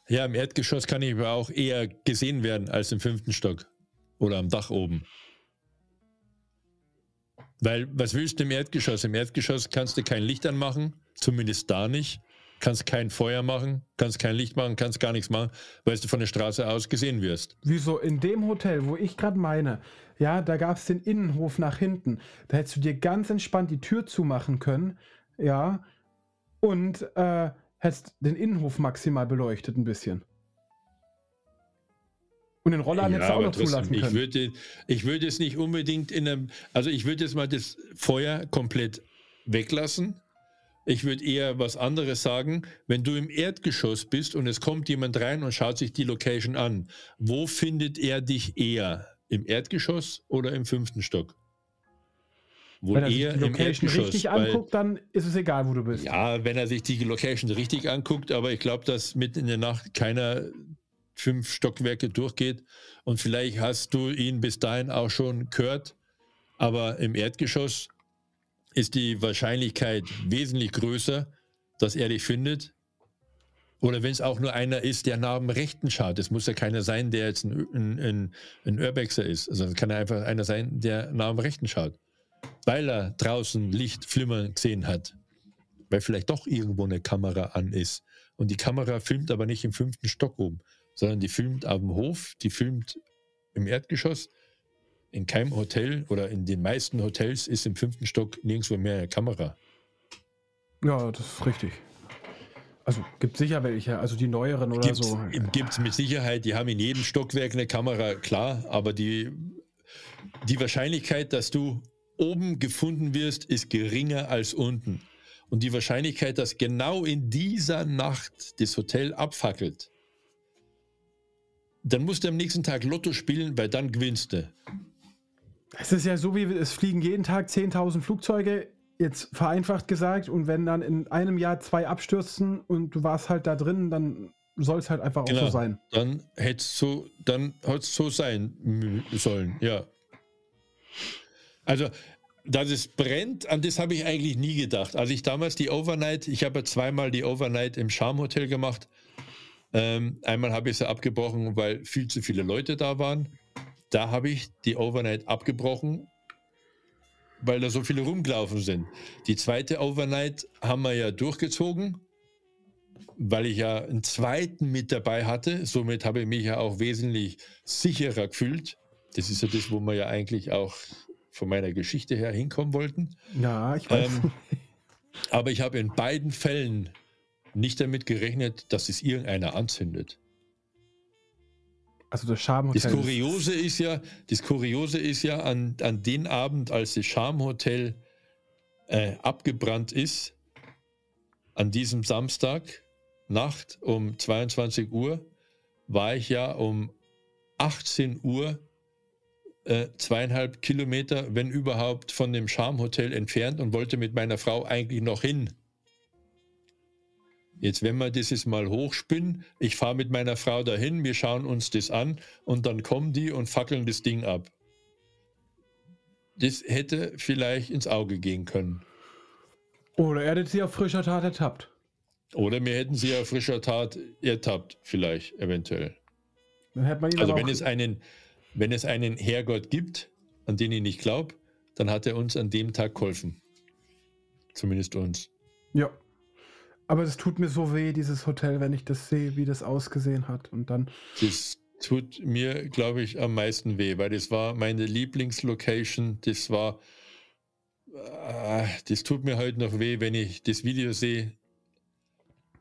Ja, im Erdgeschoss kann ich aber auch eher gesehen werden als im fünften Stock oder am Dach oben. Weil, was willst du im Erdgeschoss? Im Erdgeschoss kannst du kein Licht anmachen, zumindest da nicht. Kannst kein Feuer machen, kannst kein Licht machen, kannst gar nichts machen, weil du von der Straße aus gesehen wirst.
Wieso? In dem Hotel, wo ich gerade meine, ja, da gab es den Innenhof nach hinten. Da hättest du dir ganz entspannt die Tür zumachen können, ja, und äh, hättest den Innenhof maximal beleuchtet ein bisschen. Und den Roller ja, hättest du auch noch zulassen
können. Ich würde, ich würde es nicht unbedingt in einem, also ich würde jetzt mal das Feuer komplett weglassen. Ich würde eher was anderes sagen. Wenn du im Erdgeschoss bist und es kommt jemand rein und schaut sich die Location an, wo findet er dich eher? Im Erdgeschoss oder im fünften Stock?
Wohl wenn er sich die Location richtig anguckt, dann ist es egal, wo du bist.
Ja, wenn er sich die Location richtig anguckt, aber ich glaube, dass mitten in der Nacht keiner fünf Stockwerke durchgeht und vielleicht hast du ihn bis dahin auch schon gehört, aber im Erdgeschoss ist die Wahrscheinlichkeit wesentlich größer, dass er dich findet. Oder wenn es auch nur einer ist, der nach dem Rechten schaut. Es muss ja keiner sein, der jetzt ein, ein, ein Urbexer ist. Also es kann ja einfach einer sein, der nach dem Rechten schaut. Weil er draußen Licht flimmern gesehen hat. Weil vielleicht doch irgendwo eine Kamera an ist. Und die Kamera filmt aber nicht im fünften Stock oben, sondern die filmt auf dem Hof, die filmt im Erdgeschoss. In keinem Hotel oder in den meisten Hotels ist im fünften Stock nirgendwo mehr eine Kamera.
Ja, das ist richtig. Also gibt sicher welche, also die neueren oder gibt's, so.
Gibt es mit Sicherheit, die haben in jedem Stockwerk eine Kamera, klar, aber die, die Wahrscheinlichkeit, dass du oben gefunden wirst, ist geringer als unten. Und die Wahrscheinlichkeit, dass genau in dieser Nacht das Hotel abfackelt, dann musst du am nächsten Tag Lotto spielen, weil dann gewinnst du.
Es ist ja so, wie es fliegen jeden Tag 10.000 Flugzeuge, jetzt vereinfacht gesagt, und wenn dann in einem Jahr zwei abstürzen und du warst halt da drin, dann soll es halt einfach genau, auch so genau. sein.
Dann hätte es so, dann so sein sollen, ja. Also, dass es brennt, an das habe ich eigentlich nie gedacht. Als ich damals die Overnight, ich habe ja zweimal die Overnight im Charm Hotel gemacht, ähm, einmal habe ich sie abgebrochen, weil viel zu viele Leute da waren. Da habe ich die Overnight abgebrochen, weil da so viele rumgelaufen sind. Die zweite Overnight haben wir ja durchgezogen, weil ich ja einen zweiten mit dabei hatte. Somit habe ich mich ja auch wesentlich sicherer gefühlt. Das ist ja das, wo wir ja eigentlich auch von meiner Geschichte her hinkommen wollten.
Ja, ich weiß. Ähm,
aber ich habe in beiden Fällen nicht damit gerechnet, dass es irgendeiner anzündet.
Also das Charmhotel.
Das Kuriose ist ja, das Kuriose ist ja an, an den Abend, als das Charmhotel äh, abgebrannt ist, an diesem Samstag Nacht um 22 Uhr, war ich ja um 18 Uhr äh, zweieinhalb Kilometer, wenn überhaupt, von dem Charmhotel entfernt und wollte mit meiner Frau eigentlich noch hin. Jetzt, wenn wir dieses mal hochspinnen, ich fahre mit meiner Frau dahin, wir schauen uns das an und dann kommen die und fackeln das Ding ab. Das hätte vielleicht ins Auge gehen können.
Oder er hätte sie auf frischer Tat ertappt.
Oder wir hätten sie auf frischer Tat ertappt, vielleicht, eventuell. also wenn es, einen, wenn es einen Herrgott gibt, an den ich nicht glaube, dann hat er uns an dem Tag geholfen. Zumindest uns.
Ja. Aber es tut mir so weh, dieses Hotel, wenn ich das sehe, wie das ausgesehen hat. Und dann.
Das tut mir, glaube ich, am meisten weh, weil das war meine Lieblingslocation. Das war. Äh, das tut mir heute noch weh, wenn ich das Video sehe,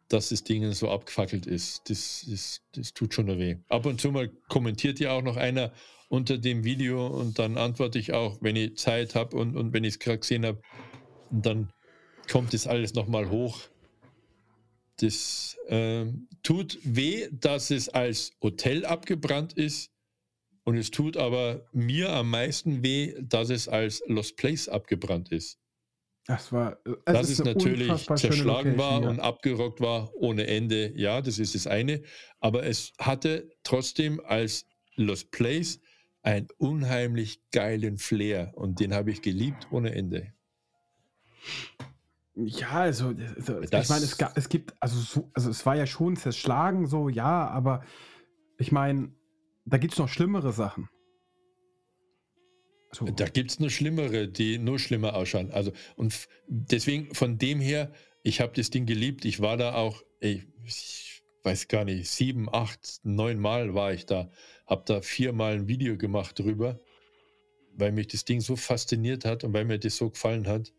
dass das Ding so abgefackelt ist. Das, das, das tut schon weh. Ab und zu mal kommentiert ja auch noch einer unter dem Video und dann antworte ich auch, wenn ich Zeit habe und, und wenn ich es gerade gesehen habe. Und dann kommt das alles nochmal hoch. Das äh, tut weh, dass es als Hotel abgebrannt ist. Und es tut aber mir am meisten weh, dass es als Lost Place abgebrannt ist.
Das war,
dass es natürlich zerschlagen war ja. und abgerockt war ohne Ende. Ja, das ist das eine. Aber es hatte trotzdem als Lost Place einen unheimlich geilen Flair und den habe ich geliebt ohne Ende.
Ja, also, also ich meine, es, es gibt, also, so, also es war ja schon zerschlagen, so, ja, aber ich meine, da gibt es noch schlimmere Sachen.
So. Da gibt es noch schlimmere, die nur schlimmer ausschauen. Also, und deswegen, von dem her, ich habe das Ding geliebt. Ich war da auch, ey, ich weiß gar nicht, sieben, acht, neun Mal war ich da. Habe da viermal ein Video gemacht drüber, weil mich das Ding so fasziniert hat und weil mir das so gefallen hat.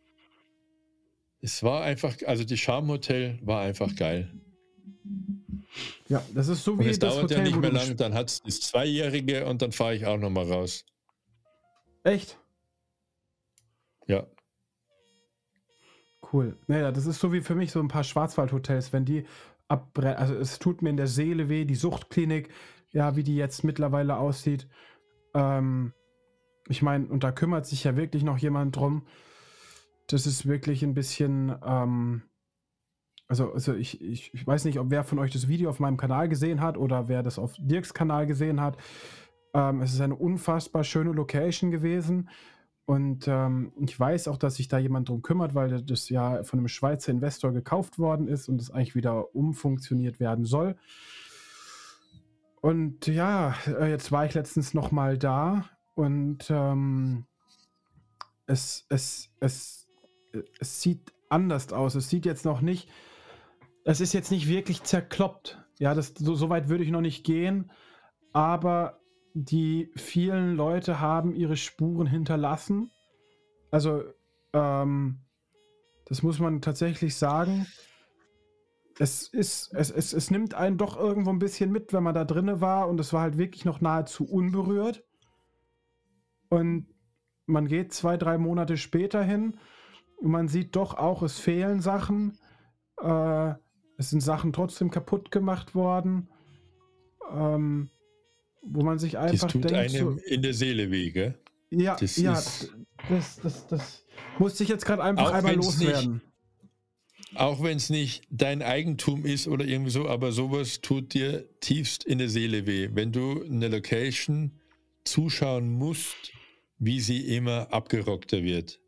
Es war einfach, also das Charme-Hotel war einfach geil.
Ja, das ist so wie
und es das dauert Hotel, ja nicht mehr lang, dann hat es das Zweijährige und dann fahre ich auch nochmal raus.
Echt?
Ja.
Cool. Naja, das ist so wie für mich so ein paar Schwarzwaldhotels, wenn die abbrennen. Also es tut mir in der Seele weh, die Suchtklinik, ja, wie die jetzt mittlerweile aussieht. Ähm, ich meine, und da kümmert sich ja wirklich noch jemand drum. Das ist wirklich ein bisschen, ähm, also, also ich, ich, ich weiß nicht, ob wer von euch das Video auf meinem Kanal gesehen hat oder wer das auf Dirks Kanal gesehen hat. Ähm, es ist eine unfassbar schöne Location gewesen. Und ähm, ich weiß auch, dass sich da jemand drum kümmert, weil das ja von einem Schweizer Investor gekauft worden ist und es eigentlich wieder umfunktioniert werden soll. Und ja, äh, jetzt war ich letztens noch mal da und ähm, es, es, es, es sieht anders aus. Es sieht jetzt noch nicht, es ist jetzt nicht wirklich zerkloppt. Ja, das, so, so weit würde ich noch nicht gehen. Aber die vielen Leute haben ihre Spuren hinterlassen. Also, ähm, das muss man tatsächlich sagen. Es ist, es, es, es nimmt einen doch irgendwo ein bisschen mit, wenn man da drinne war und es war halt wirklich noch nahezu unberührt. Und man geht zwei, drei Monate später hin und man sieht doch auch, es fehlen Sachen. Äh, es sind Sachen trotzdem kaputt gemacht worden. Ähm, wo man sich einfach das tut denkt,
einem so, in der Seele weh, gell?
Ja, das ja, das, das, das musste ich jetzt gerade einfach einmal loswerden.
Nicht, auch wenn es nicht dein Eigentum ist oder irgendwie so, aber sowas tut dir tiefst in der Seele weh, wenn du eine Location zuschauen musst, wie sie immer abgerockter wird.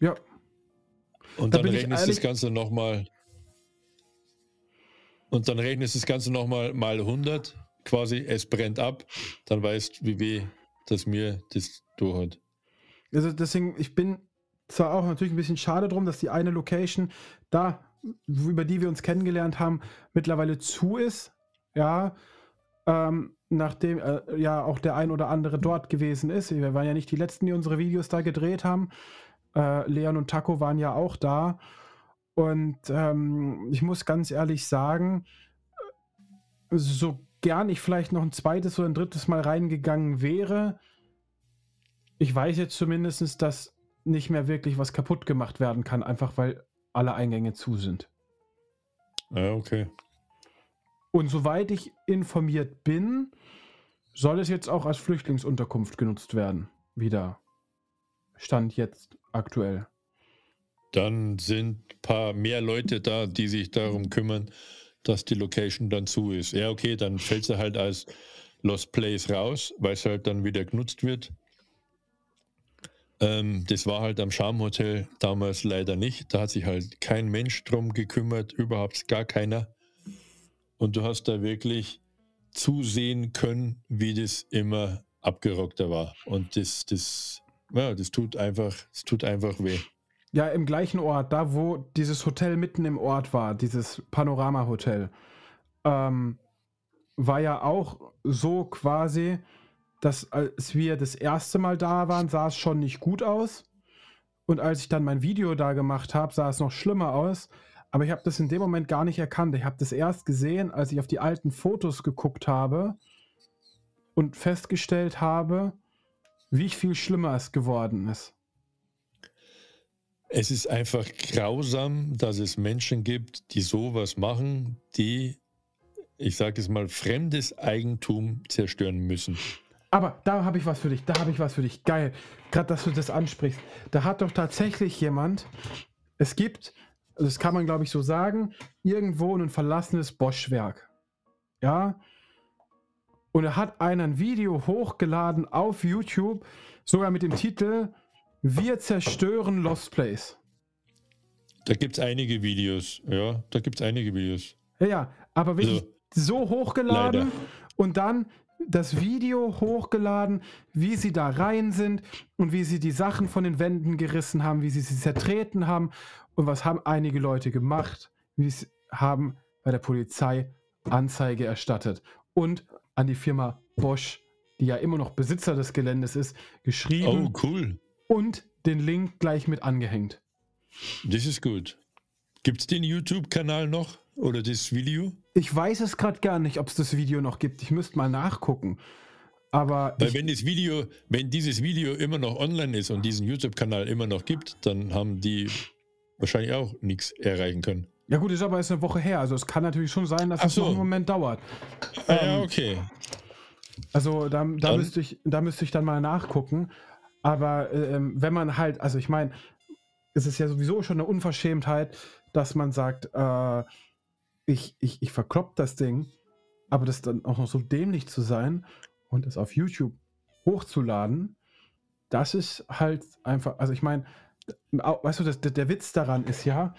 Ja.
Und da dann rechnest das Ganze nochmal. Und dann rechnest das Ganze nochmal mal 100 quasi, es brennt ab, dann weißt, wie weh das mir das durchhat.
Also deswegen, ich bin zwar auch natürlich ein bisschen schade drum, dass die eine Location da, über die wir uns kennengelernt haben, mittlerweile zu ist. Ja, ähm, nachdem äh, ja auch der ein oder andere dort gewesen ist. Wir waren ja nicht die Letzten, die unsere Videos da gedreht haben. Äh, Leon und Taco waren ja auch da. Und ähm, ich muss ganz ehrlich sagen, so gern ich vielleicht noch ein zweites oder ein drittes Mal reingegangen wäre. Ich weiß jetzt zumindest, dass nicht mehr wirklich was kaputt gemacht werden kann, einfach weil alle Eingänge zu sind.
Ja, okay.
Und soweit ich informiert bin, soll es jetzt auch als Flüchtlingsunterkunft genutzt werden. Wieder. Stand jetzt aktuell.
Dann sind ein paar mehr Leute da, die sich darum kümmern, dass die Location dann zu ist. Ja, okay, dann fällt sie halt als Lost Place raus, weil es halt dann wieder genutzt wird. Ähm, das war halt am Charme Hotel damals leider nicht. Da hat sich halt kein Mensch drum gekümmert, überhaupt gar keiner. Und du hast da wirklich zusehen können, wie das immer abgerockter war. Und das, das, ja, das tut einfach, das tut einfach weh.
Ja, im gleichen Ort, da wo dieses Hotel mitten im Ort war, dieses Panorama-Hotel, ähm, war ja auch so quasi, dass als wir das erste Mal da waren, sah es schon nicht gut aus. Und als ich dann mein Video da gemacht habe, sah es noch schlimmer aus. Aber ich habe das in dem Moment gar nicht erkannt. Ich habe das erst gesehen, als ich auf die alten Fotos geguckt habe und festgestellt habe, wie viel schlimmer es geworden ist.
Es ist einfach grausam, dass es Menschen gibt, die sowas machen, die, ich sage es mal, fremdes Eigentum zerstören müssen.
Aber da habe ich was für dich, da habe ich was für dich. Geil. Gerade, dass du das ansprichst. Da hat doch tatsächlich jemand, es gibt, das kann man glaube ich so sagen, irgendwo ein verlassenes Boschwerk. Ja. Und er hat ein Video hochgeladen auf YouTube, sogar mit dem Titel Wir zerstören Lost Place.
Da gibt es einige Videos, ja, da gibt es einige Videos.
Ja, ja, aber wirklich so, so hochgeladen Leider. und dann das Video hochgeladen, wie sie da rein sind und wie sie die Sachen von den Wänden gerissen haben, wie sie sie zertreten haben und was haben einige Leute gemacht, wie sie haben bei der Polizei Anzeige erstattet und an die Firma Bosch, die ja immer noch Besitzer des Geländes ist, geschrieben.
Oh, cool.
Und den Link gleich mit angehängt.
Das ist gut. Gibt es den YouTube-Kanal noch oder das Video?
Ich weiß es gerade gar nicht, ob es das Video noch gibt. Ich müsste mal nachgucken. Aber
Weil wenn das Video, wenn dieses Video immer noch online ist und diesen YouTube-Kanal immer noch gibt, dann haben die wahrscheinlich auch nichts erreichen können.
Ja gut, ist aber jetzt eine Woche her. Also es kann natürlich schon sein, dass Ach es so. noch einen Moment dauert.
Ah, ja, ähm, okay.
Also da, da müsste ich, da müsste ich dann mal nachgucken. Aber ähm, wenn man halt, also ich meine, es ist ja sowieso schon eine Unverschämtheit, dass man sagt, äh, ich, ich, ich verklopp das Ding, aber das dann auch noch so dämlich zu sein und es auf YouTube hochzuladen, das ist halt einfach, also ich meine, weißt du, das, der, der Witz daran ist ja,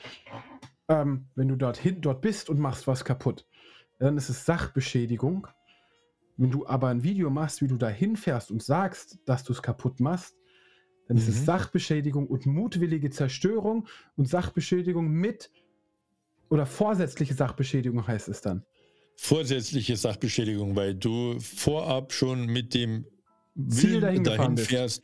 ähm, wenn du dorthin, dort bist und machst was kaputt, dann ist es Sachbeschädigung. Wenn du aber ein Video machst, wie du da hinfährst und sagst, dass du es kaputt machst, dann mhm. ist es mhm. Sachbeschädigung und mutwillige Zerstörung und Sachbeschädigung mit oder vorsätzliche Sachbeschädigung heißt es dann.
Vorsätzliche Sachbeschädigung, weil du vorab schon mit dem Ziel dahin, dahin fährst,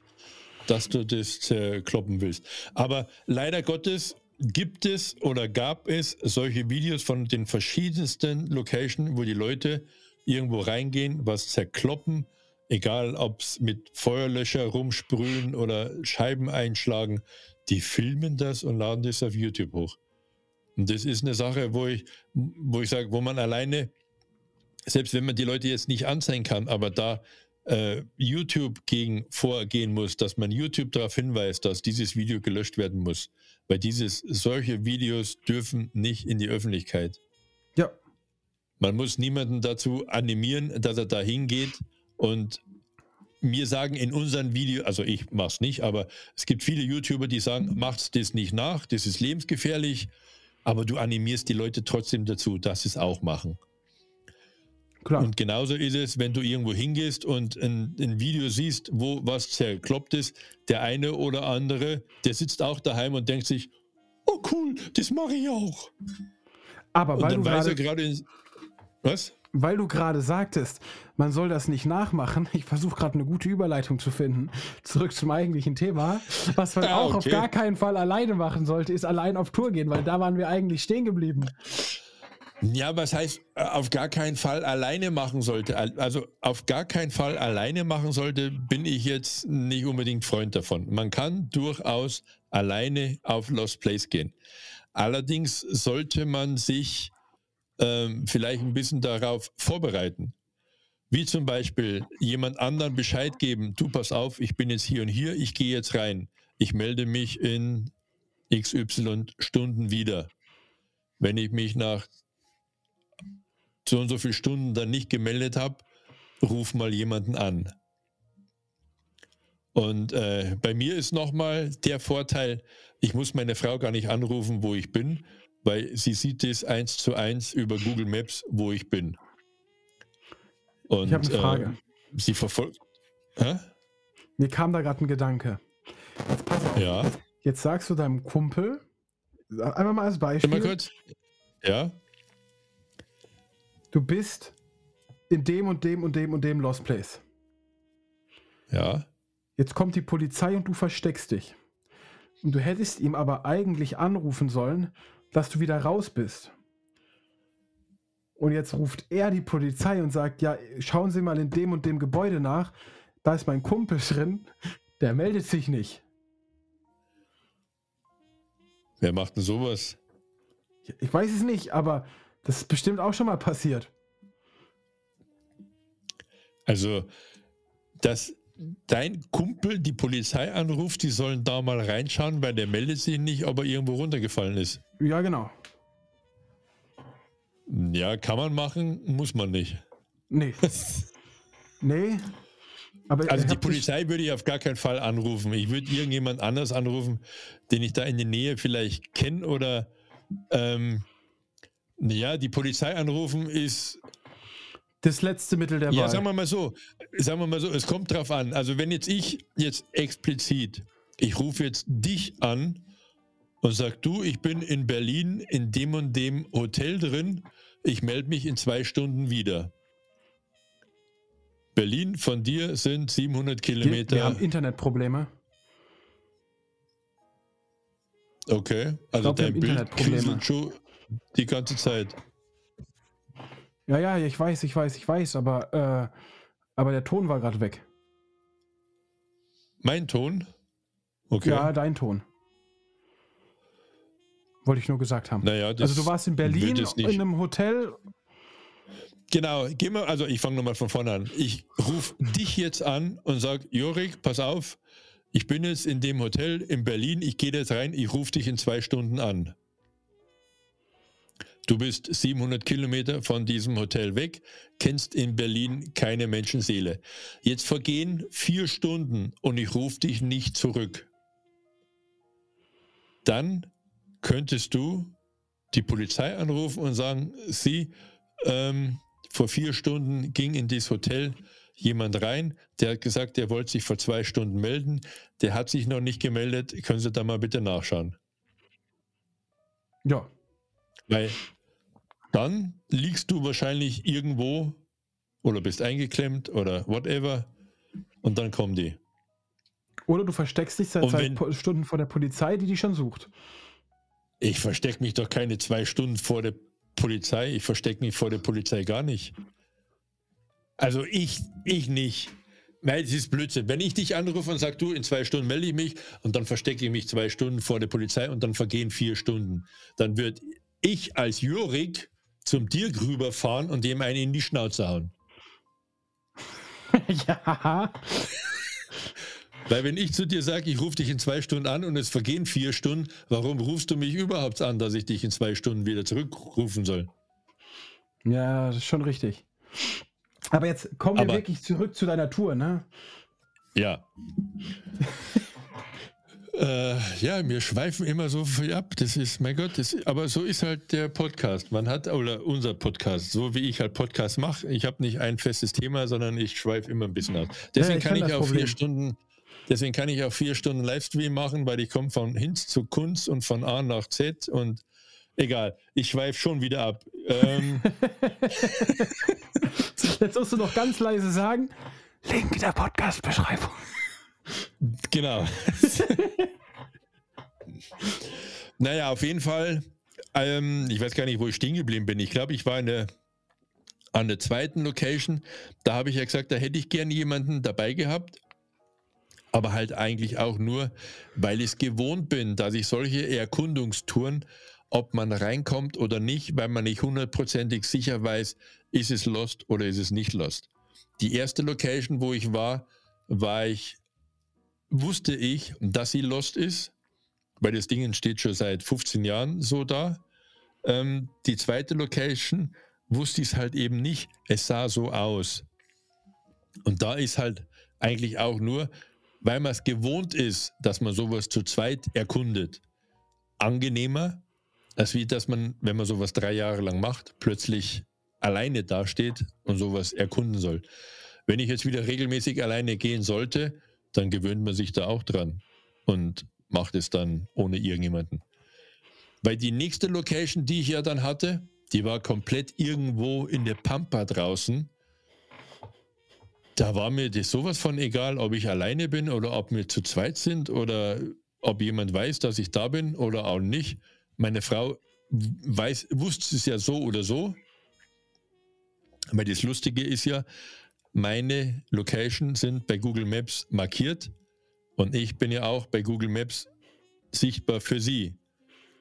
dass du das kloppen willst. Aber leider Gottes gibt es oder gab es solche Videos von den verschiedensten Locations, wo die Leute irgendwo reingehen, was zerkloppen, egal ob es mit Feuerlöscher rumsprühen oder Scheiben einschlagen, die filmen das und laden das auf YouTube hoch. Und das ist eine Sache, wo ich, wo ich sage, wo man alleine, selbst wenn man die Leute jetzt nicht anzeigen kann, aber da äh, YouTube gegen vorgehen muss, dass man YouTube darauf hinweist, dass dieses Video gelöscht werden muss. Weil dieses, solche Videos dürfen nicht in die Öffentlichkeit.
Ja.
Man muss niemanden dazu animieren, dass er da hingeht und mir sagen in unseren Videos, also ich mache es nicht, aber es gibt viele YouTuber, die sagen, macht das nicht nach, das ist lebensgefährlich aber du animierst die Leute trotzdem dazu, dass sie es auch machen. Klar. Und genauso ist es, wenn du irgendwo hingehst und ein, ein, Video siehst, wo was zerkloppt ist, der eine oder andere, der sitzt auch daheim und denkt sich, oh cool, das mache ich auch.
Aber weil
und dann du gerade, was?
weil du gerade sagtest, man soll das nicht nachmachen. Ich versuche gerade eine gute Überleitung zu finden. Zurück zum eigentlichen Thema. Was man ah, auch okay. auf gar keinen Fall alleine machen sollte, ist allein auf Tour gehen, weil da waren wir eigentlich stehen geblieben.
Ja, was heißt äh, auf gar keinen Fall alleine machen sollte? Also auf gar keinen Fall alleine machen sollte, bin ich jetzt nicht unbedingt Freund davon. Man kann durchaus alleine auf Lost Place gehen. Allerdings sollte man sich ähm, vielleicht ein bisschen darauf vorbereiten. Wie zum Beispiel jemand anderen Bescheid geben, du pass auf, ich bin jetzt hier und hier, ich gehe jetzt rein. Ich melde mich in XY Stunden wieder. Wenn ich mich nach so und so vielen Stunden dann nicht gemeldet habe, ruf mal jemanden an. Und äh, bei mir ist nochmal der Vorteil, ich muss meine Frau gar nicht anrufen, wo ich bin, weil sie sieht es eins zu eins über Google Maps, wo ich bin.
Und, ich habe eine Frage.
Äh, sie verfolgt.
Hä? Mir kam da gerade ein Gedanke.
Jetzt pass auf. Ja.
Jetzt sagst du deinem Kumpel, einmal mal als Beispiel.
Mal kurz. Ja.
Du bist in dem und dem und dem und dem Lost Place.
Ja.
Jetzt kommt die Polizei und du versteckst dich. Und du hättest ihm aber eigentlich anrufen sollen, dass du wieder raus bist. Und jetzt ruft er die Polizei und sagt, ja, schauen Sie mal in dem und dem Gebäude nach. Da ist mein Kumpel drin, der meldet sich nicht.
Wer macht denn sowas?
Ich weiß es nicht, aber das ist bestimmt auch schon mal passiert.
Also, dass dein Kumpel die Polizei anruft, die sollen da mal reinschauen, weil der meldet sich nicht, ob er irgendwo runtergefallen ist.
Ja, genau.
Ja, kann man machen, muss man nicht.
Nee. nee.
Aber also die Polizei würde ich auf gar keinen Fall anrufen. Ich würde irgendjemand anders anrufen, den ich da in der Nähe vielleicht kenne oder ähm, ja, die Polizei anrufen ist
das letzte Mittel der Wahl.
Ja, sagen wir mal so, sagen wir mal so, es kommt drauf an. Also wenn jetzt ich jetzt explizit, ich rufe jetzt dich an und sag du, ich bin in Berlin in dem und dem Hotel drin, ich melde mich in zwei Stunden wieder. Berlin von dir sind 700 Kilometer.
Wir, wir haben Internetprobleme.
Okay, also glaub, dein Bild kriselt schon die ganze Zeit.
Ja, ja, ich weiß, ich weiß, ich weiß, aber, äh, aber der Ton war gerade weg.
Mein Ton? Okay.
Ja, dein Ton. Wollte ich nur gesagt haben.
Naja,
also du warst in Berlin in einem Hotel.
Genau, geh mal, also ich fange nochmal von vorne an. Ich rufe dich jetzt an und sage, Jorik, pass auf, ich bin jetzt in dem Hotel in Berlin, ich gehe jetzt rein, ich rufe dich in zwei Stunden an. Du bist 700 Kilometer von diesem Hotel weg, kennst in Berlin keine Menschenseele. Jetzt vergehen vier Stunden und ich rufe dich nicht zurück. Dann könntest du die Polizei anrufen und sagen, sie, ähm, vor vier Stunden ging in dieses Hotel jemand rein, der hat gesagt, der wollte sich vor zwei Stunden melden, der hat sich noch nicht gemeldet, können Sie da mal bitte nachschauen.
Ja,
weil dann liegst du wahrscheinlich irgendwo oder bist eingeklemmt oder whatever und dann kommen die.
Oder du versteckst dich seit zwei Stunden vor der Polizei, die dich schon sucht.
Ich verstecke mich doch keine zwei Stunden vor der Polizei. Ich verstecke mich vor der Polizei gar nicht. Also ich, ich nicht. Nein, das ist Blödsinn. Wenn ich dich anrufe und sage, du, in zwei Stunden melde ich mich und dann verstecke ich mich zwei Stunden vor der Polizei und dann vergehen vier Stunden, dann wird ich als Jurik zum Dirk rüberfahren und dem einen in die Schnauze hauen.
ja.
Weil wenn ich zu dir sage, ich rufe dich in zwei Stunden an und es vergehen vier Stunden, warum rufst du mich überhaupt an, dass ich dich in zwei Stunden wieder zurückrufen soll?
Ja, das ist schon richtig. Aber jetzt kommen wir Aber, wirklich zurück zu deiner Tour, ne?
Ja. Äh, ja, wir schweifen immer so viel ab. Das ist, mein Gott, das, aber so ist halt der Podcast. Man hat, oder unser Podcast, so wie ich halt Podcast mache. Ich habe nicht ein festes Thema, sondern ich schweife immer ein bisschen aus. Deswegen ja, ich kann ich auch vier Stunden, deswegen kann ich auch vier Stunden Livestream machen, weil ich komme von Hinz zu Kunst und von A nach Z und egal, ich schweife schon wieder ab. Ähm,
Jetzt musst du noch ganz leise sagen, Link der Podcast-Beschreibung.
Genau. naja, auf jeden Fall. Ähm, ich weiß gar nicht, wo ich stehen geblieben bin. Ich glaube, ich war in an der zweiten Location. Da habe ich ja gesagt, da hätte ich gerne jemanden dabei gehabt. Aber halt eigentlich auch nur, weil ich es gewohnt bin, dass ich solche Erkundungstouren, ob man reinkommt oder nicht, weil man nicht hundertprozentig sicher weiß, ist es lost oder ist es nicht lost. Die erste Location, wo ich war, war ich wusste ich, dass sie lost ist, weil das Ding steht schon seit 15 Jahren so da. Ähm, die zweite Location wusste ich es halt eben nicht. Es sah so aus. Und da ist halt eigentlich auch nur, weil man es gewohnt ist, dass man sowas zu zweit erkundet, angenehmer, als wie dass man, wenn man sowas drei Jahre lang macht, plötzlich alleine dasteht und sowas erkunden soll. Wenn ich jetzt wieder regelmäßig alleine gehen sollte, dann gewöhnt man sich da auch dran und macht es dann ohne irgendjemanden. Weil die nächste Location, die ich ja dann hatte, die war komplett irgendwo in der Pampa draußen. Da war mir das sowas von egal, ob ich alleine bin oder ob wir zu zweit sind oder ob jemand weiß, dass ich da bin oder auch nicht. Meine Frau weiß, wusste es ja so oder so. Aber das Lustige ist ja, meine Location sind bei Google Maps markiert und ich bin ja auch bei Google Maps sichtbar für Sie.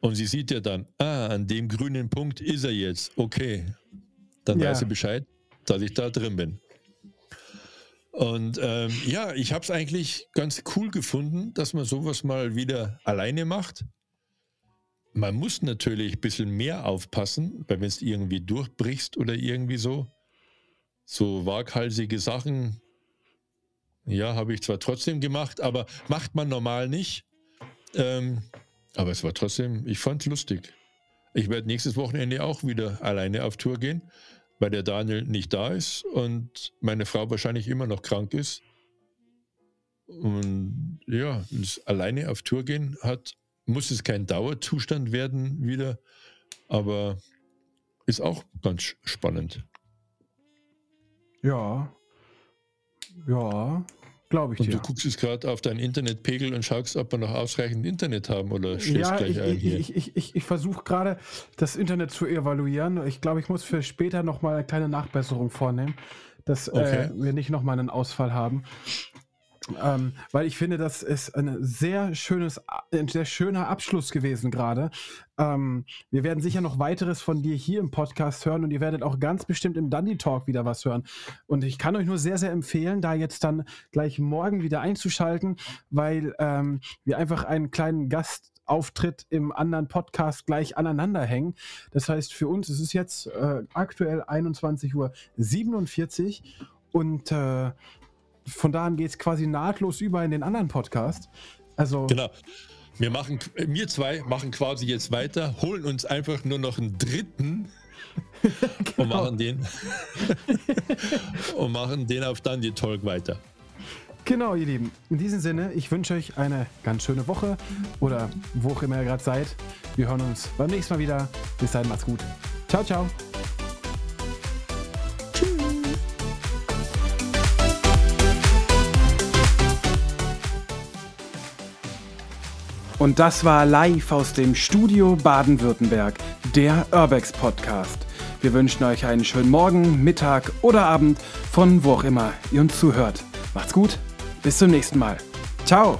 Und sie sieht ja dann, ah, an dem grünen Punkt ist er jetzt. Okay. Dann ja. weiß sie Bescheid, dass ich da drin bin. Und ähm, ja, ich habe es eigentlich ganz cool gefunden, dass man sowas mal wieder alleine macht. Man muss natürlich ein bisschen mehr aufpassen, weil wenn es irgendwie durchbrichst oder irgendwie so, so waghalsige Sachen, ja, habe ich zwar trotzdem gemacht, aber macht man normal nicht. Ähm, aber es war trotzdem, ich fand es lustig. Ich werde nächstes Wochenende auch wieder alleine auf Tour gehen, weil der Daniel nicht da ist und meine Frau wahrscheinlich immer noch krank ist. Und ja, das alleine auf Tour gehen hat, muss es kein Dauerzustand werden wieder, aber ist auch ganz spannend.
Ja, ja, Glaube ich
und
dir.
du guckst jetzt gerade auf deinen Internetpegel und schaust, ob wir noch ausreichend Internet haben oder schläfst
ja,
gleich
ich,
ein hier?
Ich, ich, ich, ich versuche gerade das Internet zu evaluieren. Ich glaube, ich muss für später nochmal eine kleine Nachbesserung vornehmen, dass äh, okay. äh, wir nicht nochmal einen Ausfall haben. Ähm, weil ich finde, das ist ein sehr schönes, ein sehr schöner Abschluss gewesen gerade. Ähm, wir werden sicher noch weiteres von dir hier im Podcast hören und ihr werdet auch ganz bestimmt im Dundee Talk wieder was hören. Und ich kann euch nur sehr, sehr empfehlen, da jetzt dann gleich morgen wieder einzuschalten, weil ähm, wir einfach einen kleinen Gastauftritt im anderen Podcast gleich aneinander hängen. Das heißt, für uns ist es jetzt äh, aktuell 21.47 Uhr und äh, von da an geht es quasi nahtlos über in den anderen Podcast. Also.
Genau. Wir machen, wir zwei machen quasi jetzt weiter, holen uns einfach nur noch einen dritten genau. und machen den und machen den auf dann die Talk weiter.
Genau, ihr Lieben. In diesem Sinne, ich wünsche euch eine ganz schöne Woche oder wo auch immer ihr gerade seid. Wir hören uns beim nächsten Mal wieder. Bis dahin, macht's gut. Ciao, ciao. Und das war live aus dem Studio Baden-Württemberg, der Urbex Podcast. Wir wünschen euch einen schönen Morgen, Mittag oder Abend, von wo auch immer ihr uns zuhört. Macht's gut, bis zum nächsten Mal. Ciao!